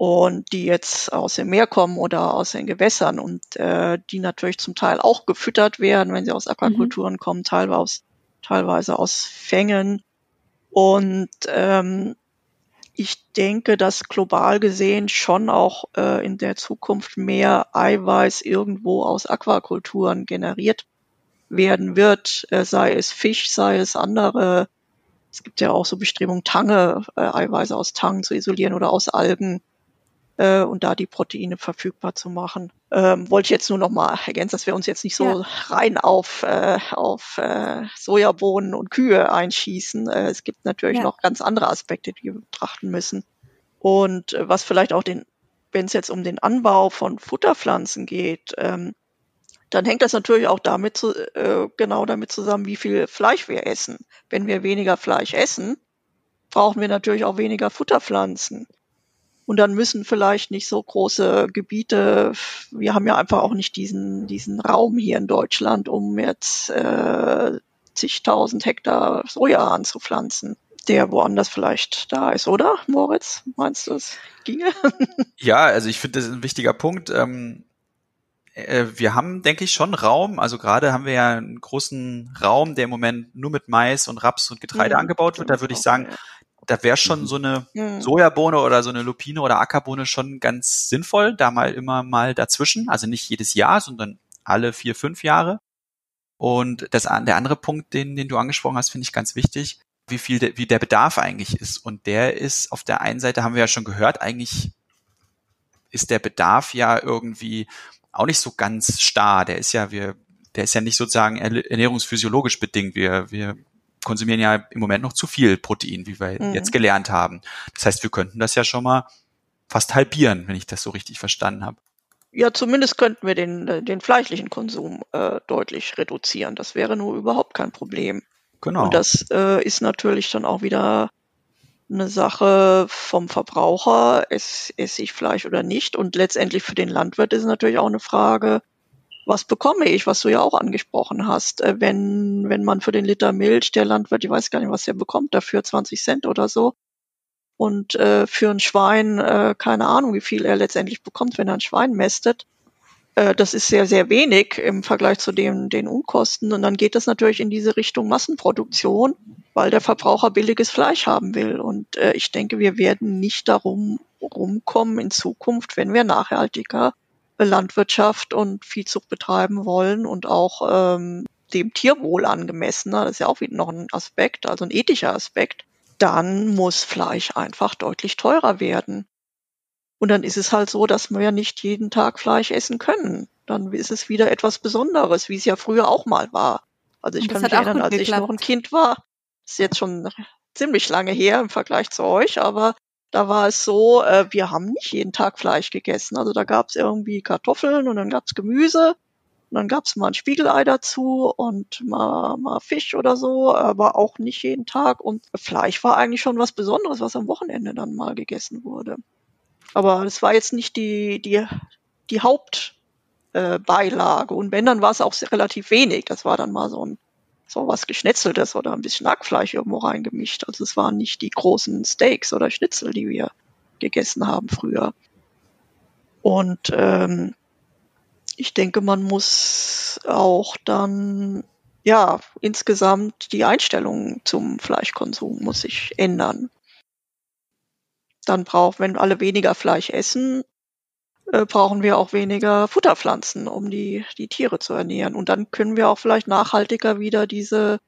Speaker 4: und die jetzt aus dem Meer kommen oder aus den Gewässern und äh, die natürlich zum Teil auch gefüttert werden, wenn sie aus Aquakulturen mhm. kommen, teilweise aus, teilweise aus Fängen. Und ähm, ich denke, dass global gesehen schon auch äh, in der Zukunft mehr Eiweiß irgendwo aus Aquakulturen generiert werden wird, äh, sei es Fisch, sei es andere. Es gibt ja auch so Bestrebungen, Tange, äh, Eiweiße aus Tangen zu isolieren oder aus Algen äh, und da die Proteine verfügbar zu machen. Ähm, wollte ich jetzt nur noch mal ergänzen, dass wir uns jetzt nicht so ja. rein auf, äh, auf äh, Sojabohnen und Kühe einschießen. Äh, es gibt natürlich ja. noch ganz andere Aspekte, die wir betrachten müssen. Und äh, was vielleicht auch den, wenn es jetzt um den Anbau von Futterpflanzen geht, ähm, dann hängt das natürlich auch damit zu, äh, genau damit zusammen, wie viel Fleisch wir essen. Wenn wir weniger Fleisch essen, brauchen wir natürlich auch weniger Futterpflanzen. Und dann müssen vielleicht nicht so große Gebiete, wir haben ja einfach auch nicht diesen, diesen Raum hier in Deutschland, um jetzt äh, zigtausend Hektar Soja anzupflanzen der woanders vielleicht da ist, oder, Moritz? Meinst du, es ginge?
Speaker 5: Ja, also ich finde, das ist ein wichtiger Punkt. Ähm, äh, wir haben, denke ich, schon Raum. Also gerade haben wir ja einen großen Raum, der im Moment nur mit Mais und Raps und Getreide ja, angebaut wird. Da würde ich sagen, da wäre schon mhm. so eine mhm. Sojabohne oder so eine Lupine oder Ackerbohne schon ganz sinnvoll, da mal immer mal dazwischen, also nicht jedes Jahr, sondern alle vier, fünf Jahre. Und das, der andere Punkt, den, den du angesprochen hast, finde ich ganz wichtig, wie viel, de, wie der Bedarf eigentlich ist. Und der ist auf der einen Seite, haben wir ja schon gehört, eigentlich ist der Bedarf ja irgendwie auch nicht so ganz starr. Der ist ja, wir, der ist ja nicht sozusagen ernährungsphysiologisch bedingt. Wir, wir konsumieren ja im Moment noch zu viel Protein, wie wir mhm. jetzt gelernt haben. Das heißt, wir könnten das ja schon mal fast halbieren, wenn ich das so richtig verstanden habe.
Speaker 4: Ja, zumindest könnten wir den, äh, den fleischlichen Konsum äh, deutlich reduzieren. Das wäre nur überhaupt kein Problem. Genau. Und das äh, ist natürlich dann auch wieder eine Sache vom Verbraucher, esse ich Fleisch oder nicht. Und letztendlich für den Landwirt ist es natürlich auch eine Frage, was bekomme ich, was du ja auch angesprochen hast, äh, wenn, wenn man für den Liter Milch, der Landwirt, ich weiß gar nicht, was er bekommt, dafür 20 Cent oder so. Und äh, für ein Schwein, äh, keine Ahnung, wie viel er letztendlich bekommt, wenn er ein Schwein mästet. Äh, das ist sehr, sehr wenig im Vergleich zu dem, den Unkosten. Und dann geht das natürlich in diese Richtung Massenproduktion, weil der Verbraucher billiges Fleisch haben will. Und äh, ich denke, wir werden nicht darum rumkommen in Zukunft, wenn wir nachhaltiger Landwirtschaft und Viehzucht betreiben wollen und auch ähm, dem Tierwohl angemessen, das ist ja auch wieder noch ein Aspekt, also ein ethischer Aspekt, dann muss Fleisch einfach deutlich teurer werden. Und dann ist es halt so, dass wir nicht jeden Tag Fleisch essen können. Dann ist es wieder etwas Besonderes, wie es ja früher auch mal war. Also ich kann mich erinnern, als geklappt. ich noch ein Kind war, ist jetzt schon ziemlich lange her im Vergleich zu euch, aber da war es so, äh, wir haben nicht jeden Tag Fleisch gegessen. Also da gab es irgendwie Kartoffeln und dann gab es Gemüse und dann gab es mal ein Spiegelei dazu und mal, mal Fisch oder so, aber auch nicht jeden Tag. Und Fleisch war eigentlich schon was Besonderes, was am Wochenende dann mal gegessen wurde. Aber es war jetzt nicht die, die, die Hauptbeilage. Äh, und wenn, dann war es auch relativ wenig. Das war dann mal so ein so was Geschnetzeltes oder ein bisschen Hackfleisch irgendwo reingemischt. Also es waren nicht die großen Steaks oder Schnitzel, die wir gegessen haben früher. Und ähm, ich denke, man muss auch dann ja insgesamt die Einstellung zum Fleischkonsum muss sich ändern. Dann braucht, wenn alle weniger Fleisch essen, äh, brauchen wir auch weniger Futterpflanzen, um die, die Tiere zu ernähren. Und dann können wir auch vielleicht nachhaltiger wieder diese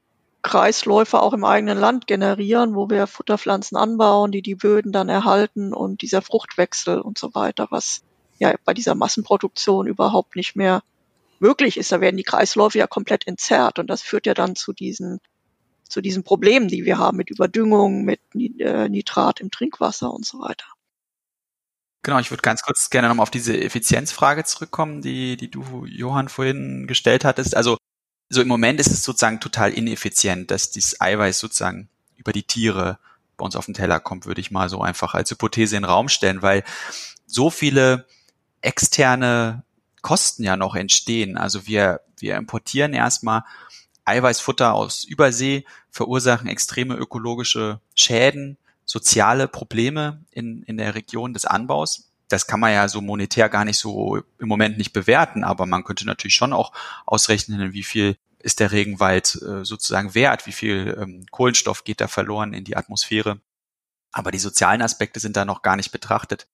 Speaker 4: Kreisläufe auch im eigenen Land generieren, wo wir Futterpflanzen anbauen, die die Böden dann erhalten und dieser Fruchtwechsel und so weiter, was ja bei dieser Massenproduktion überhaupt nicht mehr möglich ist. Da werden die Kreisläufe ja komplett entzerrt und das führt ja dann zu diesen zu diesen Problemen, die wir haben mit Überdüngung, mit äh, Nitrat im Trinkwasser und so weiter.
Speaker 5: Genau, ich würde ganz kurz gerne nochmal auf diese Effizienzfrage zurückkommen, die, die du, Johann, vorhin gestellt hattest. Also, so im Moment ist es sozusagen total ineffizient, dass dieses Eiweiß sozusagen über die Tiere bei uns auf den Teller kommt, würde ich mal so einfach als Hypothese in den Raum stellen, weil so viele externe Kosten ja noch entstehen. Also wir, wir importieren erstmal Eiweißfutter aus Übersee, verursachen extreme ökologische Schäden, soziale Probleme in, in der Region des Anbaus. Das kann man ja so monetär gar nicht so im Moment nicht bewerten, aber man könnte natürlich schon auch ausrechnen, wie viel ist der Regenwald äh, sozusagen wert, wie viel ähm, Kohlenstoff geht da verloren in die Atmosphäre. Aber die sozialen Aspekte sind da noch gar nicht betrachtet.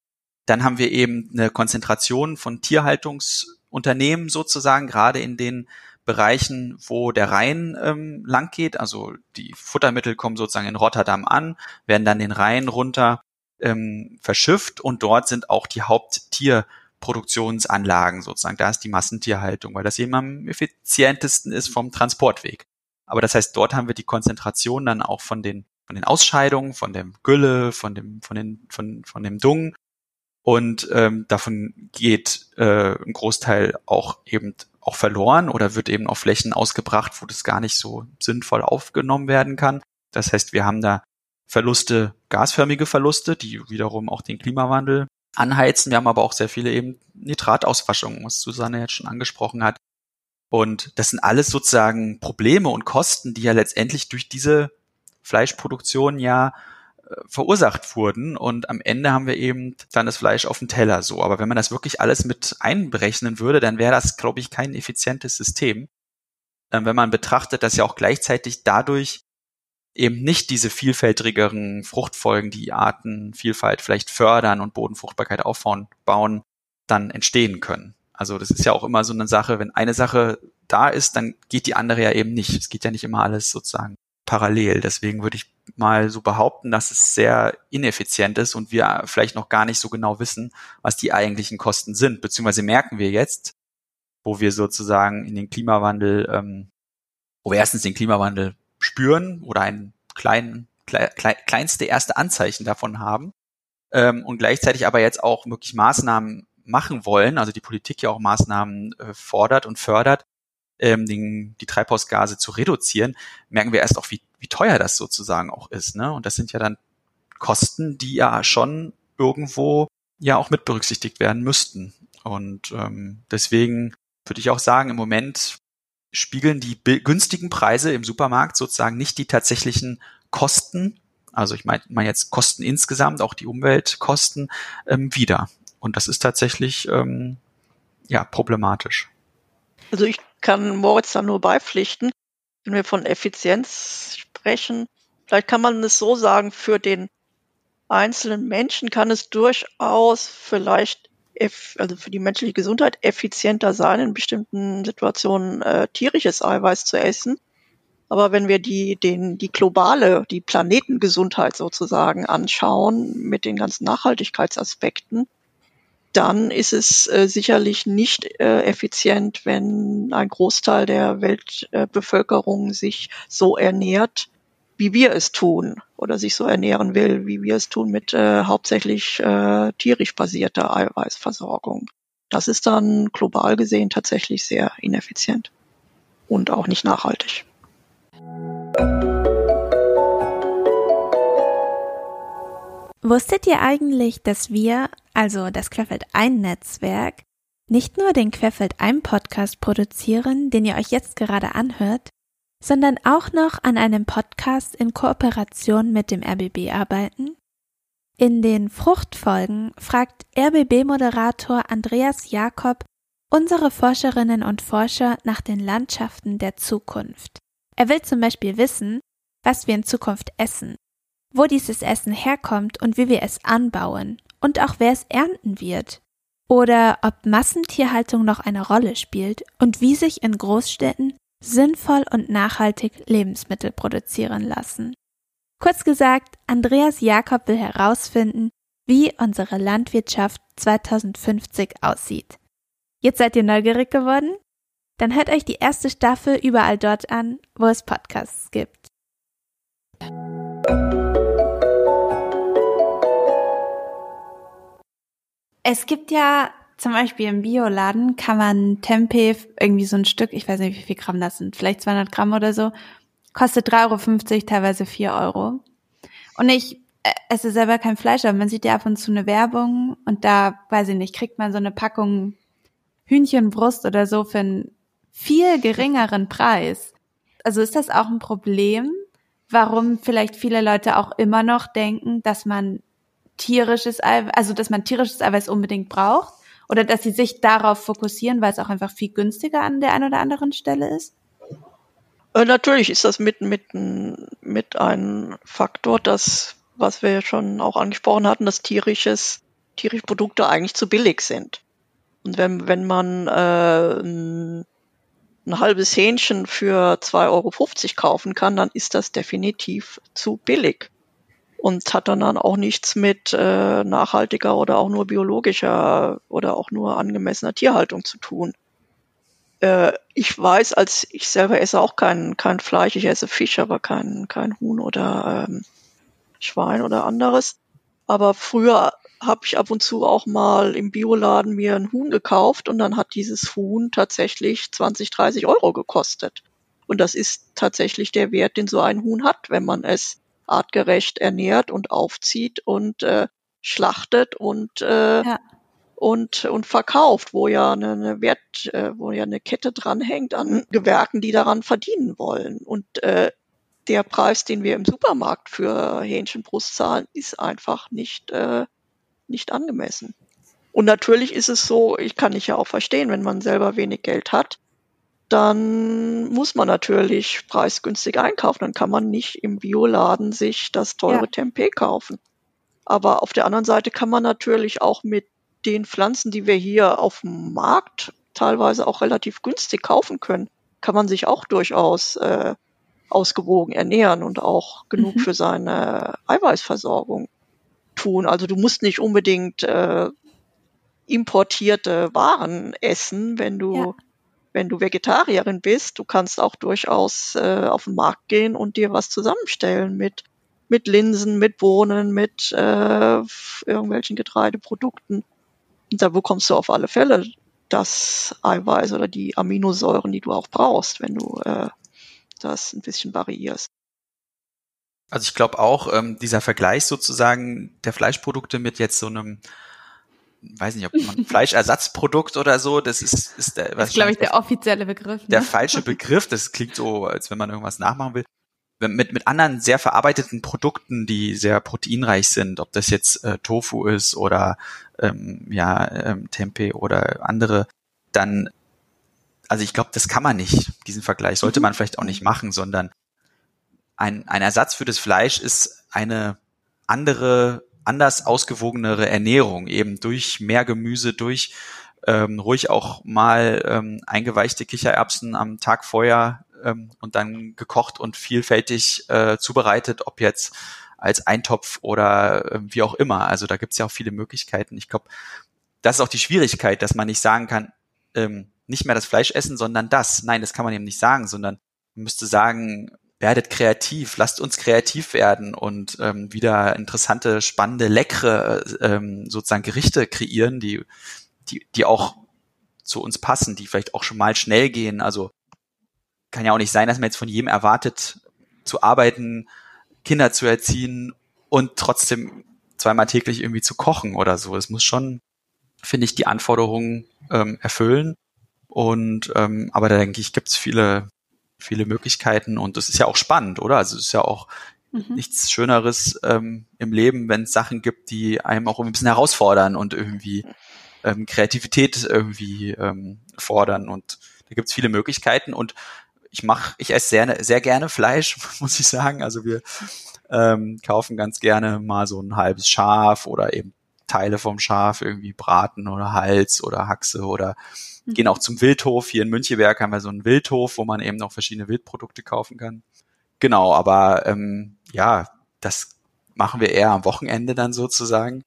Speaker 5: Dann haben wir eben eine Konzentration von Tierhaltungsunternehmen sozusagen, gerade in den Bereichen, wo der Rhein ähm, lang geht. Also die Futtermittel kommen sozusagen in Rotterdam an, werden dann den Rhein runter ähm, verschifft und dort sind auch die Haupttierproduktionsanlagen sozusagen. Da ist die Massentierhaltung, weil das eben am effizientesten ist vom Transportweg. Aber das heißt, dort haben wir die Konzentration dann auch von den von den Ausscheidungen, von dem Gülle, von dem von den von von dem Dung und ähm, davon geht äh, ein Großteil auch eben auch verloren oder wird eben auf Flächen ausgebracht, wo das gar nicht so sinnvoll aufgenommen werden kann. Das heißt, wir haben da Verluste, gasförmige Verluste, die wiederum auch den Klimawandel anheizen. Wir haben aber auch sehr viele eben Nitratauswaschungen, was Susanne jetzt schon angesprochen hat. Und das sind alles sozusagen Probleme und Kosten, die ja letztendlich durch diese Fleischproduktion ja verursacht wurden und am Ende haben wir eben dann das Fleisch auf dem Teller so. Aber wenn man das wirklich alles mit einberechnen würde, dann wäre das, glaube ich, kein effizientes System. Ähm, wenn man betrachtet, dass ja auch gleichzeitig dadurch eben nicht diese vielfältigeren Fruchtfolgen, die Artenvielfalt vielleicht fördern und Bodenfruchtbarkeit aufbauen, bauen, dann entstehen können. Also das ist ja auch immer so eine Sache, wenn eine Sache da ist, dann geht die andere ja eben nicht. Es geht ja nicht immer alles sozusagen parallel. Deswegen würde ich mal so behaupten, dass es sehr ineffizient ist und wir vielleicht noch gar nicht so genau wissen, was die eigentlichen Kosten sind. Beziehungsweise merken wir jetzt, wo wir sozusagen in den Klimawandel, ähm, wo wir erstens den Klimawandel spüren oder ein kleinen, klei kleinste erste Anzeichen davon haben ähm, und gleichzeitig aber jetzt auch wirklich Maßnahmen machen wollen, also die Politik ja auch Maßnahmen äh, fordert und fördert, ähm, den, die Treibhausgase zu reduzieren, merken wir erst auch, wie, wie teuer das sozusagen auch ist. Ne? Und das sind ja dann Kosten, die ja schon irgendwo ja auch mit berücksichtigt werden müssten. Und ähm, deswegen würde ich auch sagen, im Moment spiegeln die günstigen Preise im Supermarkt sozusagen nicht die tatsächlichen Kosten, also ich meine mein jetzt Kosten insgesamt, auch die Umweltkosten, ähm, wieder. Und das ist tatsächlich ähm, ja problematisch.
Speaker 4: Also ich kann Moritz da nur beipflichten, wenn wir von Effizienz sprechen. Vielleicht kann man es so sagen, für den einzelnen Menschen kann es durchaus vielleicht, also für die menschliche Gesundheit effizienter sein, in bestimmten Situationen äh, tierisches Eiweiß zu essen. Aber wenn wir die, den, die globale, die Planetengesundheit sozusagen anschauen mit den ganzen Nachhaltigkeitsaspekten, dann ist es äh, sicherlich nicht äh, effizient, wenn ein Großteil der Weltbevölkerung äh, sich so ernährt, wie wir es tun, oder sich so ernähren will, wie wir es tun mit äh, hauptsächlich äh, tierisch basierter Eiweißversorgung. Das ist dann global gesehen tatsächlich sehr ineffizient und auch nicht nachhaltig.
Speaker 1: Wusstet ihr eigentlich, dass wir, also das Querfeld ein Netzwerk, nicht nur den Querfeld ein Podcast produzieren, den ihr euch jetzt gerade anhört, sondern auch noch an einem Podcast in Kooperation mit dem RBB arbeiten? In den Fruchtfolgen fragt RBB-Moderator Andreas Jakob unsere Forscherinnen und Forscher nach den Landschaften der Zukunft. Er will zum Beispiel wissen, was wir in Zukunft essen wo dieses Essen herkommt und wie wir es anbauen und auch wer es ernten wird. Oder ob Massentierhaltung noch eine Rolle spielt und wie sich in Großstädten sinnvoll und nachhaltig Lebensmittel produzieren lassen. Kurz gesagt, Andreas Jakob will herausfinden, wie unsere Landwirtschaft 2050 aussieht. Jetzt seid ihr neugierig geworden? Dann hört euch die erste Staffel überall dort an, wo es Podcasts gibt. Es gibt ja zum Beispiel im Bioladen kann man Tempeh irgendwie so ein Stück, ich weiß nicht, wie viel Gramm das sind, vielleicht 200 Gramm oder so, kostet 3,50 Euro, teilweise 4 Euro. Und ich äh, esse selber kein Fleisch, aber man sieht ja ab und zu eine Werbung und da, weiß ich nicht, kriegt man so eine Packung Hühnchenbrust oder so für einen viel geringeren Preis. Also ist das auch ein Problem, warum vielleicht viele Leute auch immer noch denken, dass man tierisches Eiweiß, also dass man tierisches Eiweiß unbedingt braucht oder dass sie sich darauf fokussieren, weil es auch einfach viel günstiger an der einen oder anderen Stelle ist?
Speaker 4: Äh, natürlich ist das mit, mit, mit ein Faktor, dass was wir schon auch angesprochen hatten, dass tierisches, tierische Produkte eigentlich zu billig sind. Und wenn, wenn man äh, ein, ein halbes Hähnchen für 2,50 Euro kaufen kann, dann ist das definitiv zu billig und hat dann, auch nichts mit äh, nachhaltiger oder auch nur biologischer oder auch nur angemessener Tierhaltung zu tun. Äh, ich weiß, als ich selber esse auch kein, kein Fleisch, ich esse Fisch, aber kein, kein Huhn oder ähm, Schwein oder anderes. Aber früher habe ich ab und zu auch mal im Bioladen mir ein Huhn gekauft und dann hat dieses Huhn tatsächlich 20, 30 Euro gekostet. Und das ist tatsächlich der Wert, den so ein Huhn hat, wenn man es artgerecht ernährt und aufzieht und äh, schlachtet und äh, ja. und und verkauft, wo ja eine, eine Wert, äh, wo ja eine Kette dranhängt an Gewerken, die daran verdienen wollen. Und äh, der Preis, den wir im Supermarkt für Hähnchenbrust zahlen, ist einfach nicht äh, nicht angemessen. Und natürlich ist es so, ich kann ich ja auch verstehen, wenn man selber wenig Geld hat, dann muss man natürlich preisgünstig einkaufen. Dann kann man nicht im Bioladen sich das teure ja. Tempeh kaufen. Aber auf der anderen Seite kann man natürlich auch mit den Pflanzen, die wir hier auf dem Markt teilweise auch relativ günstig kaufen können, kann man sich auch durchaus äh, ausgewogen ernähren und auch genug mhm. für seine Eiweißversorgung tun. Also du musst nicht unbedingt äh, importierte Waren essen, wenn du ja wenn du Vegetarierin bist, du kannst auch durchaus äh, auf den Markt gehen und dir was zusammenstellen mit mit Linsen, mit Bohnen, mit äh, irgendwelchen Getreideprodukten. Und da bekommst du auf alle Fälle das Eiweiß oder die Aminosäuren, die du auch brauchst, wenn du äh, das ein bisschen variierst.
Speaker 5: Also ich glaube auch, ähm, dieser Vergleich sozusagen der Fleischprodukte mit jetzt so einem weiß nicht, ob man Fleischersatzprodukt oder so, das ist, ist der,
Speaker 1: was glaube ich, der offizielle Begriff. Ne?
Speaker 5: Der falsche Begriff, das klingt so, als wenn man irgendwas nachmachen will. Mit, mit anderen sehr verarbeiteten Produkten, die sehr proteinreich sind, ob das jetzt äh, Tofu ist oder ähm, ja, ähm, Tempeh oder andere, dann, also ich glaube, das kann man nicht, diesen Vergleich, sollte mhm. man vielleicht auch nicht machen, sondern ein, ein Ersatz für das Fleisch ist eine andere anders ausgewogenere Ernährung, eben durch mehr Gemüse, durch ähm, ruhig auch mal ähm, eingeweichte Kichererbsen am Tag vorher ähm, und dann gekocht und vielfältig äh, zubereitet, ob jetzt als Eintopf oder äh, wie auch immer. Also da gibt's ja auch viele Möglichkeiten. Ich glaube, das ist auch die Schwierigkeit, dass man nicht sagen kann, ähm, nicht mehr das Fleisch essen, sondern das. Nein, das kann man eben nicht sagen, sondern man müsste sagen, werdet kreativ, lasst uns kreativ werden und ähm, wieder interessante, spannende, leckere ähm, sozusagen Gerichte kreieren, die, die, die auch zu uns passen, die vielleicht auch schon mal schnell gehen. Also kann ja auch nicht sein, dass man jetzt von jedem erwartet, zu arbeiten, Kinder zu erziehen und trotzdem zweimal täglich irgendwie zu kochen oder so. Es muss schon, finde ich, die Anforderungen ähm, erfüllen. Und ähm, aber da denke ich, gibt es viele viele Möglichkeiten und das ist ja auch spannend, oder? Also es ist ja auch mhm. nichts Schöneres ähm, im Leben, wenn es Sachen gibt, die einem auch ein bisschen herausfordern und irgendwie ähm, Kreativität irgendwie ähm, fordern. Und da gibt's viele Möglichkeiten und ich mache, ich esse sehr, sehr gerne Fleisch, muss ich sagen. Also wir ähm, kaufen ganz gerne mal so ein halbes Schaf oder eben Teile vom Schaf irgendwie braten oder Hals oder Haxe oder Mhm. Gehen auch zum Wildhof. Hier in Müncheberg haben wir so einen Wildhof, wo man eben noch verschiedene Wildprodukte kaufen kann. Genau, aber ähm, ja, das machen wir eher am Wochenende dann sozusagen.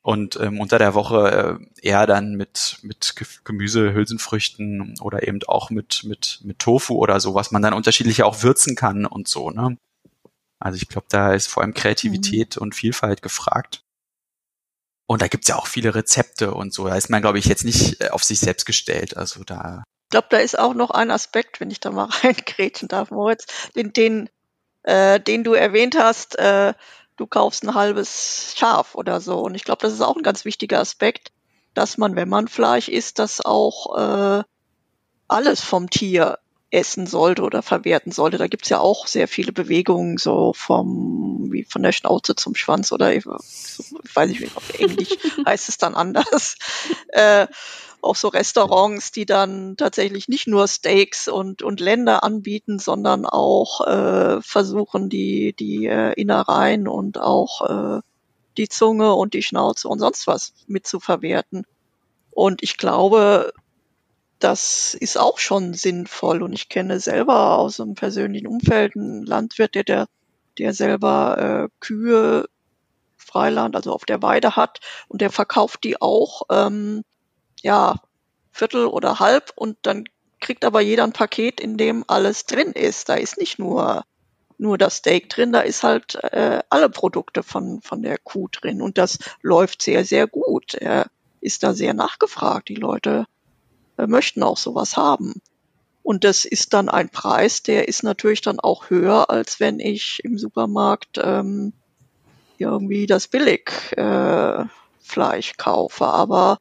Speaker 5: Und ähm, unter der Woche äh, eher dann mit, mit Gemüse, Hülsenfrüchten oder eben auch mit, mit, mit Tofu oder so, was man dann unterschiedlich auch würzen kann und so. Ne? Also ich glaube, da ist vor allem Kreativität mhm. und Vielfalt gefragt. Und da gibt's ja auch viele Rezepte und so. Da ist man, glaube ich, jetzt nicht äh, auf sich selbst gestellt. Also da.
Speaker 4: Ich glaube, da ist auch noch ein Aspekt, wenn ich da mal reingrätschen darf, Moritz, den, den, äh, den du erwähnt hast, äh, du kaufst ein halbes Schaf oder so. Und ich glaube, das ist auch ein ganz wichtiger Aspekt, dass man, wenn man Fleisch isst, das auch äh, alles vom Tier essen sollte oder verwerten sollte. Da gibt's ja auch sehr viele Bewegungen, so vom wie von der Schnauze zum Schwanz oder ich, weiß ich nicht, auf Englisch heißt es dann anders. Äh, auch so Restaurants, die dann tatsächlich nicht nur Steaks und, und Länder anbieten, sondern auch äh, versuchen, die, die äh, Innereien und auch äh, die Zunge und die Schnauze und sonst was mitzuverwerten. Und ich glaube, das ist auch schon sinnvoll. Und ich kenne selber aus einem persönlichen Umfeld einen Landwirt, der, der, der selber äh, Kühe Freiland, also auf der Weide hat und der verkauft die auch ähm, ja, Viertel oder halb und dann kriegt aber jeder ein Paket, in dem alles drin ist. Da ist nicht nur nur das Steak drin, da ist halt äh, alle Produkte von von der Kuh drin und das läuft sehr sehr gut. Er ist da sehr nachgefragt. Die Leute möchten auch sowas haben. Und das ist dann ein Preis, der ist natürlich dann auch höher, als wenn ich im Supermarkt ähm, irgendwie das Billigfleisch äh, kaufe. Aber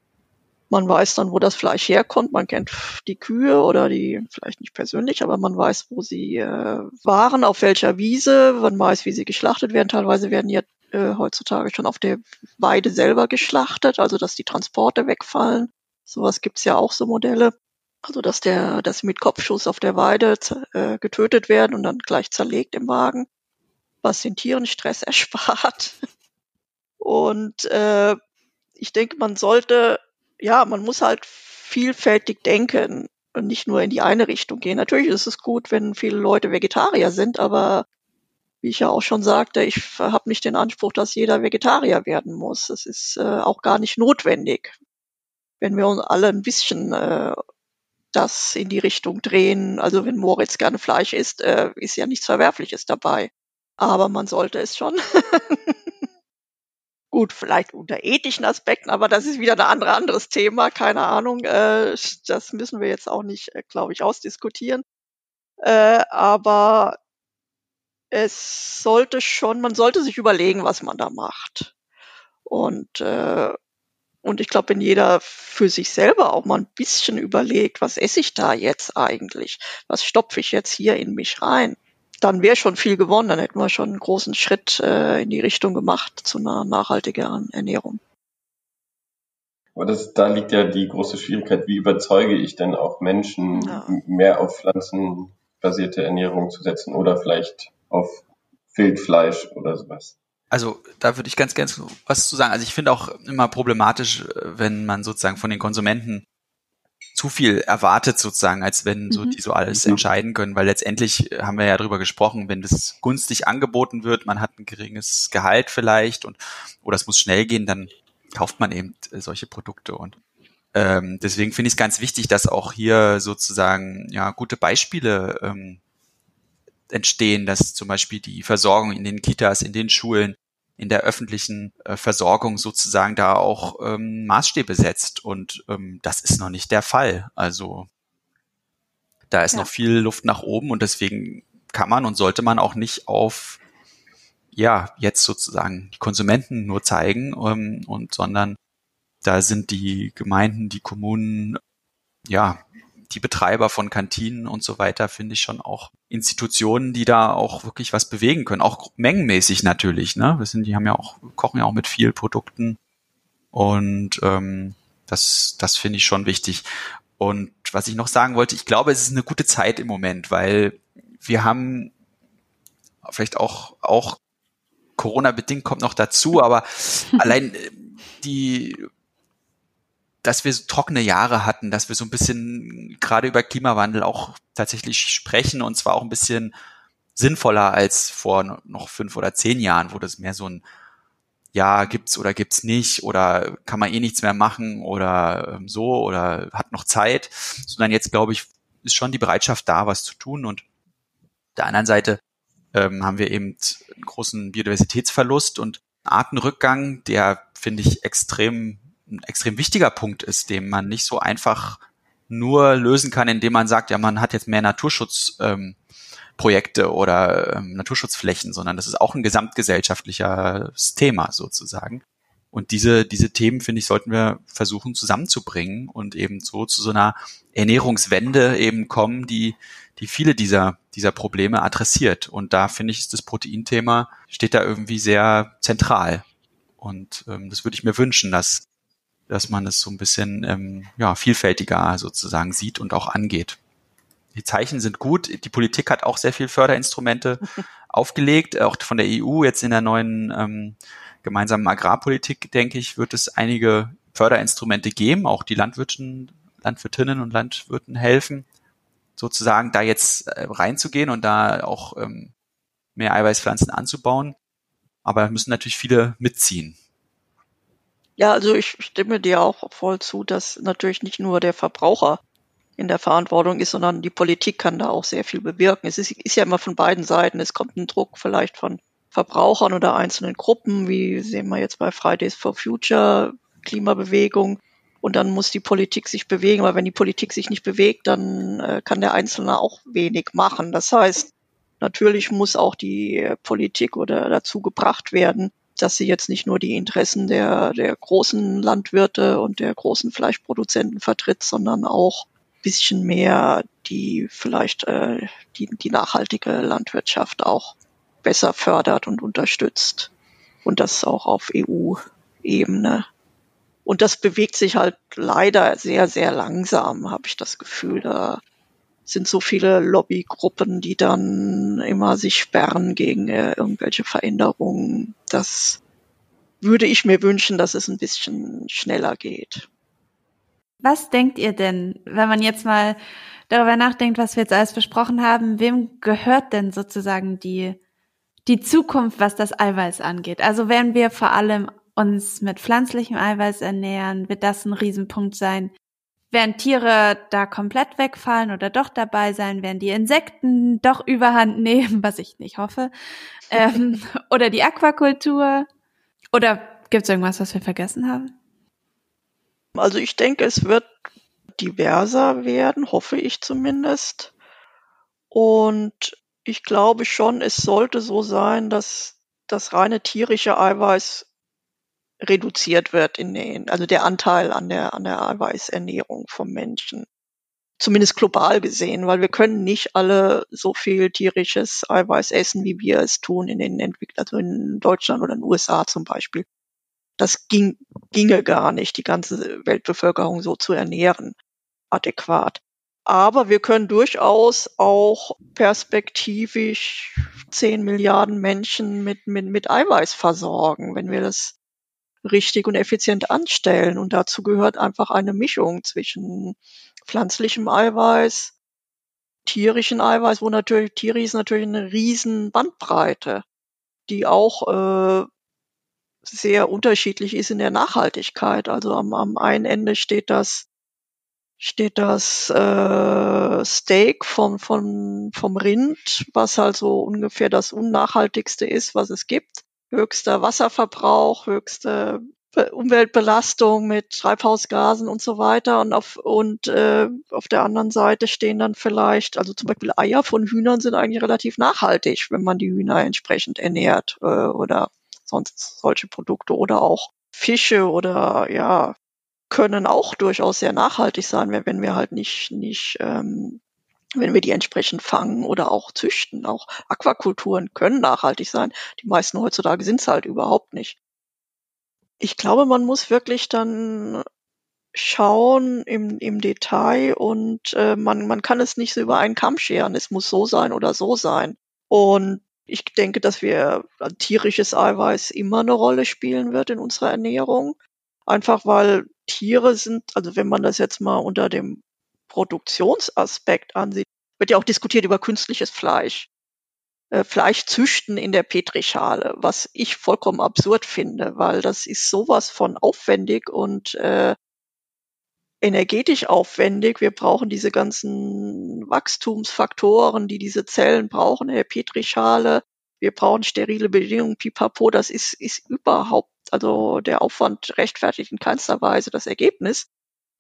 Speaker 4: man weiß dann, wo das Fleisch herkommt. Man kennt die Kühe oder die, vielleicht nicht persönlich, aber man weiß, wo sie äh, waren, auf welcher Wiese. Man weiß, wie sie geschlachtet werden. Teilweise werden ja äh, heutzutage schon auf der Weide selber geschlachtet, also dass die Transporte wegfallen. Sowas gibt's ja auch so Modelle. Also dass der, dass sie mit Kopfschuss auf der Weide äh, getötet werden und dann gleich zerlegt im Wagen, was den Tieren Stress erspart. Und äh, ich denke, man sollte ja, man muss halt vielfältig denken und nicht nur in die eine Richtung gehen. Natürlich ist es gut, wenn viele Leute Vegetarier sind, aber wie ich ja auch schon sagte, ich habe nicht den Anspruch, dass jeder Vegetarier werden muss. Das ist äh, auch gar nicht notwendig. Wenn wir uns alle ein bisschen äh, das in die Richtung drehen, also wenn Moritz gerne Fleisch isst, äh, ist ja nichts Verwerfliches dabei. Aber man sollte es schon Gut, vielleicht unter ethischen Aspekten, aber das ist wieder ein andere, anderes Thema, keine Ahnung. Äh, das müssen wir jetzt auch nicht, äh, glaube ich, ausdiskutieren. Äh, aber es sollte schon, man sollte sich überlegen, was man da macht. Und, äh, und ich glaube, wenn jeder für sich selber auch mal ein bisschen überlegt, was esse ich da jetzt eigentlich? Was stopfe ich jetzt hier in mich rein? dann wäre schon viel gewonnen. Dann hätten wir schon einen großen Schritt äh, in die Richtung gemacht zu einer nachhaltigeren Ernährung.
Speaker 3: Aber das, da liegt ja die große Schwierigkeit, wie überzeuge ich denn auch Menschen, ja. mehr auf pflanzenbasierte Ernährung zu setzen oder vielleicht auf Wildfleisch oder sowas.
Speaker 5: Also da würde ich ganz gerne was zu sagen. Also ich finde auch immer problematisch, wenn man sozusagen von den Konsumenten zu viel erwartet sozusagen, als wenn so mhm. die so alles mhm. entscheiden können, weil letztendlich haben wir ja drüber gesprochen, wenn das günstig angeboten wird, man hat ein geringes Gehalt vielleicht und oder es muss schnell gehen, dann kauft man eben äh, solche Produkte und ähm, deswegen finde ich es ganz wichtig, dass auch hier sozusagen ja gute Beispiele ähm, entstehen, dass zum Beispiel die Versorgung in den Kitas, in den Schulen in der öffentlichen äh, Versorgung sozusagen da auch ähm, Maßstäbe setzt. Und ähm, das ist noch nicht der Fall. Also da ist ja. noch viel Luft nach oben und deswegen kann man und sollte man auch nicht auf ja jetzt sozusagen die Konsumenten nur zeigen ähm, und sondern da sind die Gemeinden, die Kommunen ja die Betreiber von Kantinen und so weiter finde ich schon auch Institutionen, die da auch wirklich was bewegen können, auch mengenmäßig natürlich. Ne, wir sind, die haben ja auch kochen ja auch mit viel Produkten und ähm, das, das finde ich schon wichtig. Und was ich noch sagen wollte, ich glaube, es ist eine gute Zeit im Moment, weil wir haben vielleicht auch auch Corona bedingt kommt noch dazu, aber allein die dass wir so trockene Jahre hatten, dass wir so ein bisschen gerade über Klimawandel auch tatsächlich sprechen und zwar auch ein bisschen sinnvoller als vor noch fünf oder zehn Jahren, wo das mehr so ein ja, gibt's oder gibt's nicht oder kann man eh nichts mehr machen oder ähm, so oder hat noch Zeit, sondern jetzt glaube ich, ist schon die Bereitschaft da, was zu tun und der anderen Seite ähm, haben wir eben einen großen Biodiversitätsverlust und Artenrückgang, der finde ich extrem ein extrem wichtiger Punkt ist, den man nicht so einfach nur lösen kann, indem man sagt, ja, man hat jetzt mehr Naturschutzprojekte ähm, oder ähm, Naturschutzflächen, sondern das ist auch ein gesamtgesellschaftliches Thema sozusagen. Und diese, diese Themen, finde ich, sollten wir versuchen zusammenzubringen und eben so zu so einer Ernährungswende eben kommen, die, die viele dieser, dieser Probleme adressiert. Und da finde ich, ist das Proteinthema, steht da irgendwie sehr zentral. Und ähm, das würde ich mir wünschen, dass dass man es so ein bisschen ähm, ja, vielfältiger sozusagen sieht und auch angeht. Die Zeichen sind gut. Die Politik hat auch sehr viel Förderinstrumente aufgelegt, auch von der EU jetzt in der neuen ähm, gemeinsamen Agrarpolitik, denke ich, wird es einige Förderinstrumente geben. Auch die Landwirten, Landwirtinnen und Landwirten helfen, sozusagen da jetzt äh, reinzugehen und da auch ähm, mehr Eiweißpflanzen anzubauen. Aber müssen natürlich viele mitziehen.
Speaker 4: Ja, also ich stimme dir auch voll zu, dass natürlich nicht nur der Verbraucher in der Verantwortung ist, sondern die Politik kann da auch sehr viel bewirken. Es ist, ist ja immer von beiden Seiten. Es kommt ein Druck vielleicht von Verbrauchern oder einzelnen Gruppen, wie sehen wir jetzt bei Fridays for Future, Klimabewegung. Und dann muss die Politik sich bewegen, weil wenn die Politik sich nicht bewegt, dann äh, kann der Einzelne auch wenig machen. Das heißt, natürlich muss auch die Politik oder dazu gebracht werden, dass sie jetzt nicht nur die Interessen der, der großen Landwirte und der großen Fleischproduzenten vertritt, sondern auch bisschen mehr die vielleicht äh, die, die nachhaltige Landwirtschaft auch besser fördert und unterstützt. Und das auch auf EU-Ebene. Und das bewegt sich halt leider sehr, sehr langsam, habe ich das Gefühl. Da sind so viele Lobbygruppen, die dann immer sich sperren gegen äh, irgendwelche Veränderungen. Das würde ich mir wünschen, dass es ein bisschen schneller geht.
Speaker 1: Was denkt ihr denn, wenn man jetzt mal darüber nachdenkt, was wir jetzt alles besprochen haben, wem gehört denn sozusagen die, die Zukunft, was das Eiweiß angeht? Also werden wir vor allem uns mit pflanzlichem Eiweiß ernähren, wird das ein Riesenpunkt sein. Werden Tiere da komplett wegfallen oder doch dabei sein? Werden die Insekten doch überhand nehmen, was ich nicht hoffe? ähm, oder die Aquakultur? Oder gibt es irgendwas, was wir vergessen haben?
Speaker 4: Also ich denke, es wird diverser werden, hoffe ich zumindest. Und ich glaube schon, es sollte so sein, dass das reine tierische Eiweiß reduziert wird in den, also der Anteil an der, an der Eiweißernährung vom Menschen. Zumindest global gesehen, weil wir können nicht alle so viel tierisches Eiweiß essen, wie wir es tun in den Entwicklungen, also in Deutschland oder in den USA zum Beispiel. Das ging, ginge gar nicht, die ganze Weltbevölkerung so zu ernähren, adäquat. Aber wir können durchaus auch perspektivisch 10 Milliarden Menschen mit, mit, mit Eiweiß versorgen, wenn wir das richtig und effizient anstellen. Und dazu gehört einfach eine Mischung zwischen pflanzlichem Eiweiß, tierischen Eiweiß, wo natürlich, Tiere ist natürlich eine riesen Bandbreite, die auch äh, sehr unterschiedlich ist in der Nachhaltigkeit. Also am, am einen Ende steht das steht das äh, Steak von, von, vom Rind, was halt so ungefähr das unnachhaltigste ist, was es gibt. Höchster Wasserverbrauch, höchste Umweltbelastung mit Treibhausgasen und so weiter. Und auf, und äh, auf der anderen Seite stehen dann vielleicht, also zum Beispiel Eier von Hühnern sind eigentlich relativ nachhaltig, wenn man die Hühner entsprechend ernährt äh, oder sonst solche Produkte oder auch Fische oder ja, können auch durchaus sehr nachhaltig sein, wenn wir halt nicht, nicht ähm, wenn wir die entsprechend fangen oder auch züchten. Auch Aquakulturen können nachhaltig sein. Die meisten heutzutage sind es halt überhaupt nicht. Ich glaube, man muss wirklich dann schauen im, im Detail und äh, man, man kann es nicht so über einen Kamm scheren. Es muss so sein oder so sein. Und ich denke, dass wir tierisches Eiweiß immer eine Rolle spielen wird in unserer Ernährung. Einfach weil Tiere sind, also wenn man das jetzt mal unter dem Produktionsaspekt ansieht, wird ja auch diskutiert über künstliches Fleisch. Äh, Fleisch züchten in der Petrischale, was ich vollkommen absurd finde, weil das ist sowas von aufwendig und äh, energetisch aufwendig. Wir brauchen diese ganzen Wachstumsfaktoren, die diese Zellen brauchen in der Petrischale. Wir brauchen sterile Bedingungen, pipapo. Das ist, ist überhaupt, also der Aufwand rechtfertigt in keinster Weise das Ergebnis.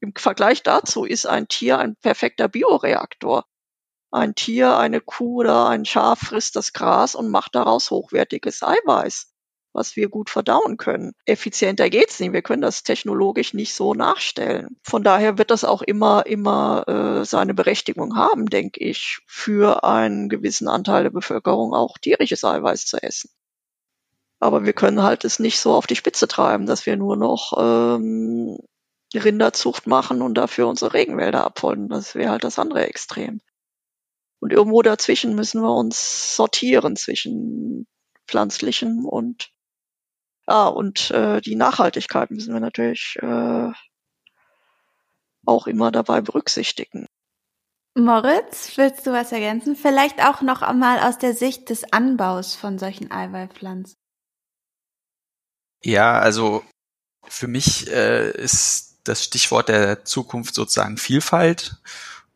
Speaker 4: Im Vergleich dazu ist ein Tier ein perfekter Bioreaktor. Ein Tier, eine Kuh oder ein Schaf frisst das Gras und macht daraus hochwertiges Eiweiß was wir gut verdauen können. Effizienter geht's nicht. Wir können das technologisch nicht so nachstellen. Von daher wird das auch immer, immer äh, seine Berechtigung haben, denke ich, für einen gewissen Anteil der Bevölkerung auch tierisches Eiweiß zu essen. Aber wir können halt es nicht so auf die Spitze treiben, dass wir nur noch ähm, Rinderzucht machen und dafür unsere Regenwälder abholden. Das wäre halt das andere Extrem. Und irgendwo dazwischen müssen wir uns sortieren zwischen pflanzlichem und ja, und äh, die Nachhaltigkeit müssen wir natürlich äh, auch immer dabei berücksichtigen.
Speaker 1: Moritz, willst du was ergänzen? Vielleicht auch noch einmal aus der Sicht des Anbaus von solchen Eiweißpflanzen.
Speaker 5: Ja, also für mich äh, ist das Stichwort der Zukunft sozusagen Vielfalt.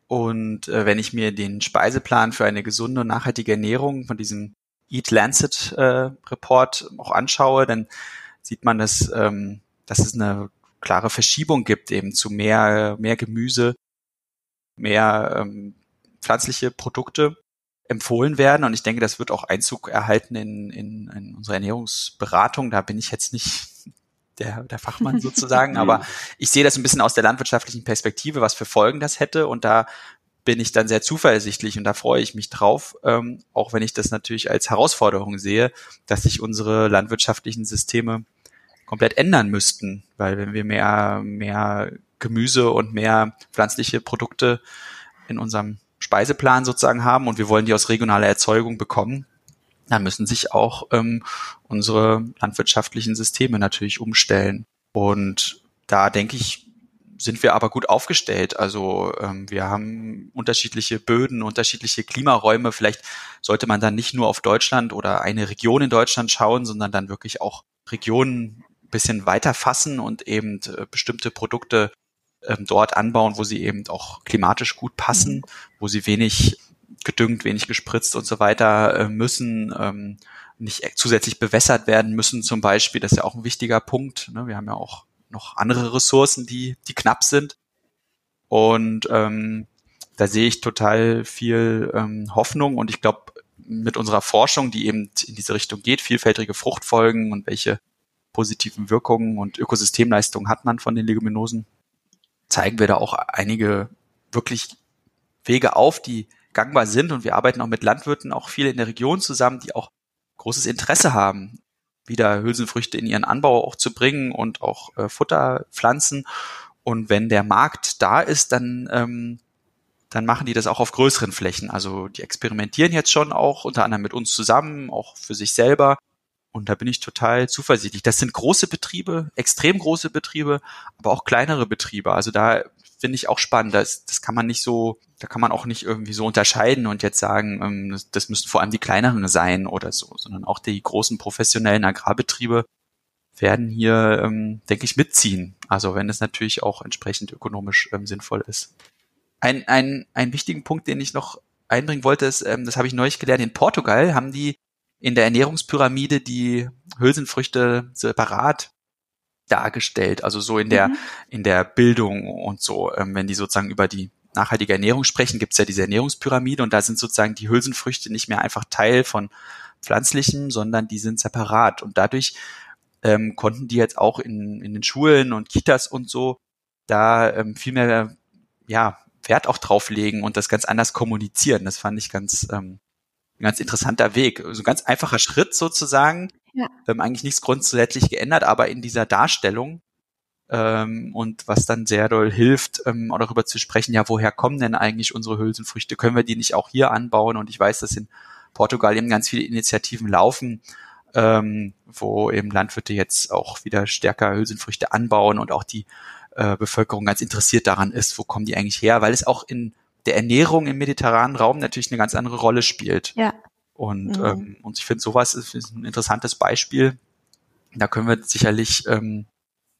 Speaker 5: Und äh, wenn ich mir den Speiseplan für eine gesunde und nachhaltige Ernährung von diesem Eat Lancet äh, Report auch anschaue, dann sieht man, dass, ähm, dass es eine klare Verschiebung gibt eben zu mehr, mehr Gemüse, mehr ähm, pflanzliche Produkte empfohlen werden. Und ich denke, das wird auch Einzug erhalten in, in, in unsere Ernährungsberatung. Da bin ich jetzt nicht der, der Fachmann sozusagen, aber ich sehe das ein bisschen aus der landwirtschaftlichen Perspektive, was für Folgen das hätte. Und da bin ich dann sehr zuversichtlich und da freue ich mich drauf, ähm, auch wenn ich das natürlich als Herausforderung sehe, dass sich unsere landwirtschaftlichen Systeme komplett ändern müssten, weil wenn wir mehr, mehr Gemüse und mehr pflanzliche Produkte in unserem Speiseplan sozusagen haben und wir wollen die aus regionaler Erzeugung bekommen, dann müssen sich auch ähm, unsere landwirtschaftlichen Systeme natürlich umstellen. Und da denke ich, sind wir aber gut aufgestellt. Also ähm, wir haben unterschiedliche Böden, unterschiedliche Klimaräume. Vielleicht sollte man dann nicht nur auf Deutschland oder eine Region in Deutschland schauen, sondern dann wirklich auch Regionen bisschen weiter fassen und eben äh, bestimmte Produkte ähm, dort anbauen, wo sie eben auch klimatisch gut passen, mhm. wo sie wenig gedüngt, wenig gespritzt und so weiter äh, müssen, ähm, nicht zusätzlich bewässert werden müssen zum Beispiel. Das ist ja auch ein wichtiger Punkt. Ne? Wir haben ja auch noch andere Ressourcen, die, die knapp sind. Und ähm, da sehe ich total viel ähm, Hoffnung und ich glaube, mit unserer Forschung, die eben in diese Richtung geht, vielfältige Fruchtfolgen und welche positiven Wirkungen und Ökosystemleistungen hat man von den Leguminosen, zeigen wir da auch einige wirklich Wege auf, die gangbar sind. Und wir arbeiten auch mit Landwirten auch viel in der Region zusammen, die auch großes Interesse haben, wieder Hülsenfrüchte in ihren Anbau auch zu bringen und auch äh, Futterpflanzen. Und wenn der Markt da ist, dann, ähm, dann machen die das auch auf größeren Flächen. Also die experimentieren jetzt schon auch unter anderem mit uns zusammen, auch für sich selber und da bin ich total zuversichtlich. Das sind große Betriebe, extrem große Betriebe, aber auch kleinere Betriebe. Also da finde ich auch spannend. Das, das kann man nicht so, da kann man auch nicht irgendwie so unterscheiden und jetzt sagen, ähm, das, das müssten vor allem die kleineren sein oder so, sondern auch die großen professionellen Agrarbetriebe werden hier, ähm, denke ich, mitziehen. Also wenn es natürlich auch entsprechend ökonomisch ähm, sinnvoll ist. Ein, ein, ein wichtigen Punkt, den ich noch einbringen wollte, ist, ähm, das habe ich neulich gelernt, in Portugal haben die in der Ernährungspyramide die Hülsenfrüchte separat dargestellt, also so in der mhm. in der Bildung und so, ähm, wenn die sozusagen über die nachhaltige Ernährung sprechen, gibt es ja diese Ernährungspyramide und da sind sozusagen die Hülsenfrüchte nicht mehr einfach Teil von pflanzlichen, sondern die sind separat und dadurch ähm, konnten die jetzt auch in, in den Schulen und Kitas und so da ähm, viel mehr ja Wert auch drauf legen und das ganz anders kommunizieren. Das fand ich ganz ähm, ein ganz interessanter Weg. So ein ganz einfacher Schritt sozusagen. Ja. Haben eigentlich nichts grundsätzlich geändert, aber in dieser Darstellung ähm, und was dann sehr doll hilft, ähm, auch darüber zu sprechen, ja, woher kommen denn eigentlich unsere Hülsenfrüchte? Können wir die nicht auch hier anbauen? Und ich weiß, dass in Portugal eben ganz viele Initiativen laufen, ähm, wo eben Landwirte jetzt auch wieder stärker Hülsenfrüchte anbauen und auch die äh, Bevölkerung ganz interessiert daran ist, wo kommen die eigentlich her, weil es auch in der Ernährung im mediterranen Raum natürlich eine ganz andere Rolle spielt. Ja. Und, mhm. ähm, und ich finde, sowas ist, ist ein interessantes Beispiel. Da können wir sicherlich ähm,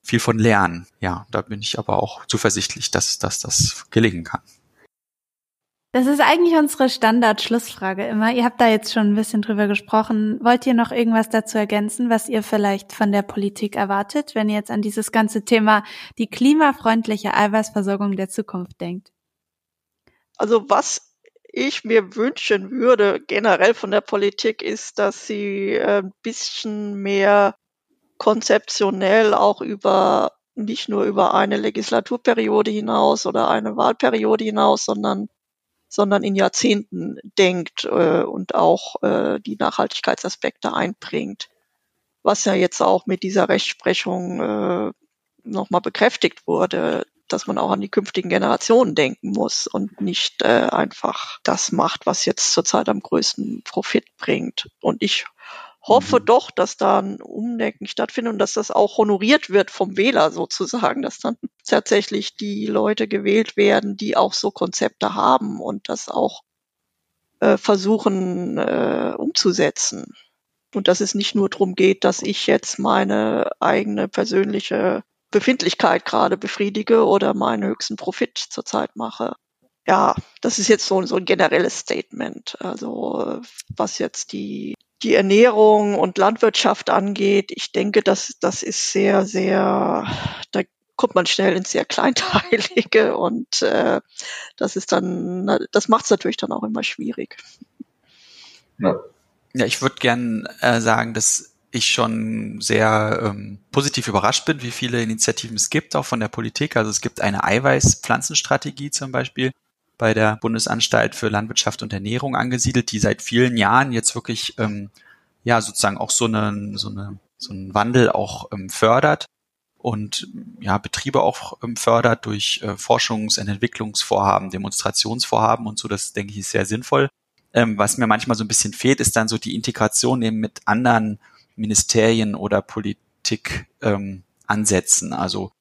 Speaker 5: viel von lernen. Ja, da bin ich aber auch zuversichtlich, dass, dass das gelingen kann.
Speaker 1: Das ist eigentlich unsere Standard-Schlussfrage immer. Ihr habt da jetzt schon ein bisschen drüber gesprochen. Wollt ihr noch irgendwas dazu ergänzen, was ihr vielleicht von der Politik erwartet, wenn ihr jetzt an dieses ganze Thema die klimafreundliche Eiweißversorgung der Zukunft denkt?
Speaker 4: Also was ich mir wünschen würde generell von der Politik ist, dass sie äh, ein bisschen mehr konzeptionell auch über nicht nur über eine Legislaturperiode hinaus oder eine Wahlperiode hinaus, sondern sondern in Jahrzehnten denkt äh, und auch äh, die Nachhaltigkeitsaspekte einbringt. Was ja jetzt auch mit dieser Rechtsprechung äh, nochmal bekräftigt wurde, dass man auch an die künftigen Generationen denken muss und nicht äh, einfach das macht, was jetzt zurzeit am größten Profit bringt. Und ich hoffe mhm. doch, dass da ein Umdenken stattfindet und dass das auch honoriert wird vom Wähler sozusagen, dass dann tatsächlich die Leute gewählt werden, die auch so Konzepte haben und das auch äh, versuchen äh, umzusetzen. Und dass es nicht nur darum geht, dass ich jetzt meine eigene persönliche Befindlichkeit gerade befriedige oder meinen höchsten Profit zurzeit mache. Ja, das ist jetzt so, so ein generelles Statement. Also was jetzt die, die Ernährung und Landwirtschaft angeht, ich denke, das, das ist sehr, sehr, da kommt man schnell ins sehr Kleinteilige und äh, das ist dann, das macht es natürlich dann auch immer schwierig.
Speaker 5: Ja, ja ich würde gern äh, sagen, dass ich schon sehr ähm, positiv überrascht bin, wie viele Initiativen es gibt, auch von der Politik. Also es gibt eine Eiweißpflanzenstrategie zum Beispiel bei der Bundesanstalt für Landwirtschaft und Ernährung angesiedelt, die seit vielen Jahren jetzt wirklich ähm, ja sozusagen auch so eine, so eine so einen Wandel auch ähm, fördert und ja Betriebe auch ähm, fördert durch äh, Forschungs- und Entwicklungsvorhaben, Demonstrationsvorhaben und so. Das denke ich ist sehr sinnvoll. Ähm, was mir manchmal so ein bisschen fehlt, ist dann so die Integration eben mit anderen Ministerien oder Politik ähm, ansetzen. Also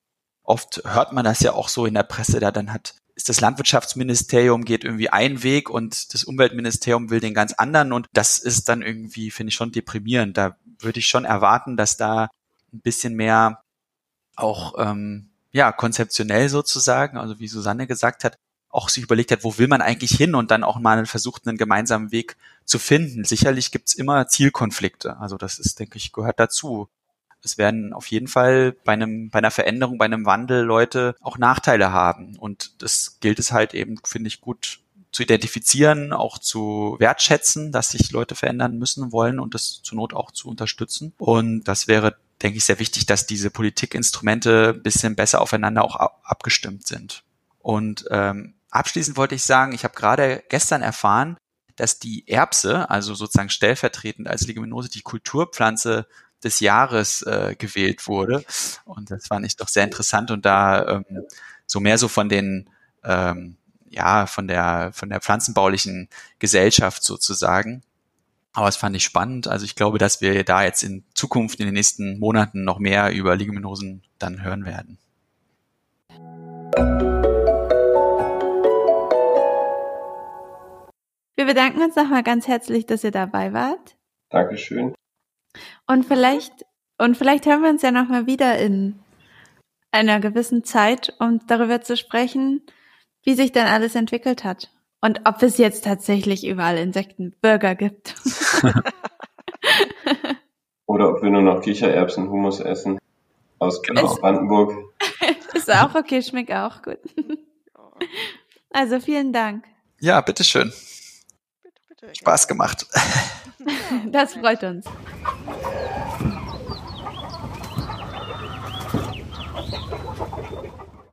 Speaker 5: oft hört man das ja auch so in der Presse, da dann hat ist das Landwirtschaftsministerium geht irgendwie einen Weg und das Umweltministerium will den ganz anderen und das ist dann irgendwie, finde ich schon deprimierend. Da würde ich schon erwarten, dass da ein bisschen mehr auch ähm, ja konzeptionell sozusagen, also wie Susanne gesagt hat, auch sich überlegt hat, wo will man eigentlich hin und dann auch mal versucht, einen gemeinsamen Weg zu finden. Sicherlich gibt's immer Zielkonflikte. Also das ist, denke ich, gehört dazu. Es werden auf jeden Fall bei einem, bei einer Veränderung, bei einem Wandel Leute auch Nachteile haben. Und das gilt es halt eben, finde ich, gut zu identifizieren, auch zu wertschätzen, dass sich Leute verändern müssen wollen und das zur Not auch zu unterstützen. Und das wäre, denke ich, sehr wichtig, dass diese Politikinstrumente ein bisschen besser aufeinander auch abgestimmt sind. Und ähm, abschließend wollte ich sagen, ich habe gerade gestern erfahren, dass die Erbse, also sozusagen stellvertretend als Leguminose, die Kulturpflanze des Jahres äh, gewählt wurde. Und das fand ich doch sehr interessant und da ähm, so mehr so von den ähm, ja von der von der pflanzenbaulichen Gesellschaft sozusagen. Aber es fand ich spannend. Also ich glaube, dass wir da jetzt in Zukunft in den nächsten Monaten noch mehr über Leguminosen dann hören werden.
Speaker 1: Wir bedanken uns nochmal ganz herzlich, dass ihr dabei wart.
Speaker 3: Dankeschön.
Speaker 1: Und vielleicht, und vielleicht hören wir uns ja nochmal wieder in einer gewissen Zeit, um darüber zu sprechen, wie sich dann alles entwickelt hat. Und ob es jetzt tatsächlich überall Insektenburger gibt.
Speaker 3: Oder ob wir nur noch Kichererbsen, Hummus essen. Aus genau, Brandenburg.
Speaker 1: Ist auch okay, schmeckt auch gut. Also vielen Dank.
Speaker 5: Ja, bitteschön. Spaß gemacht.
Speaker 1: Das freut uns.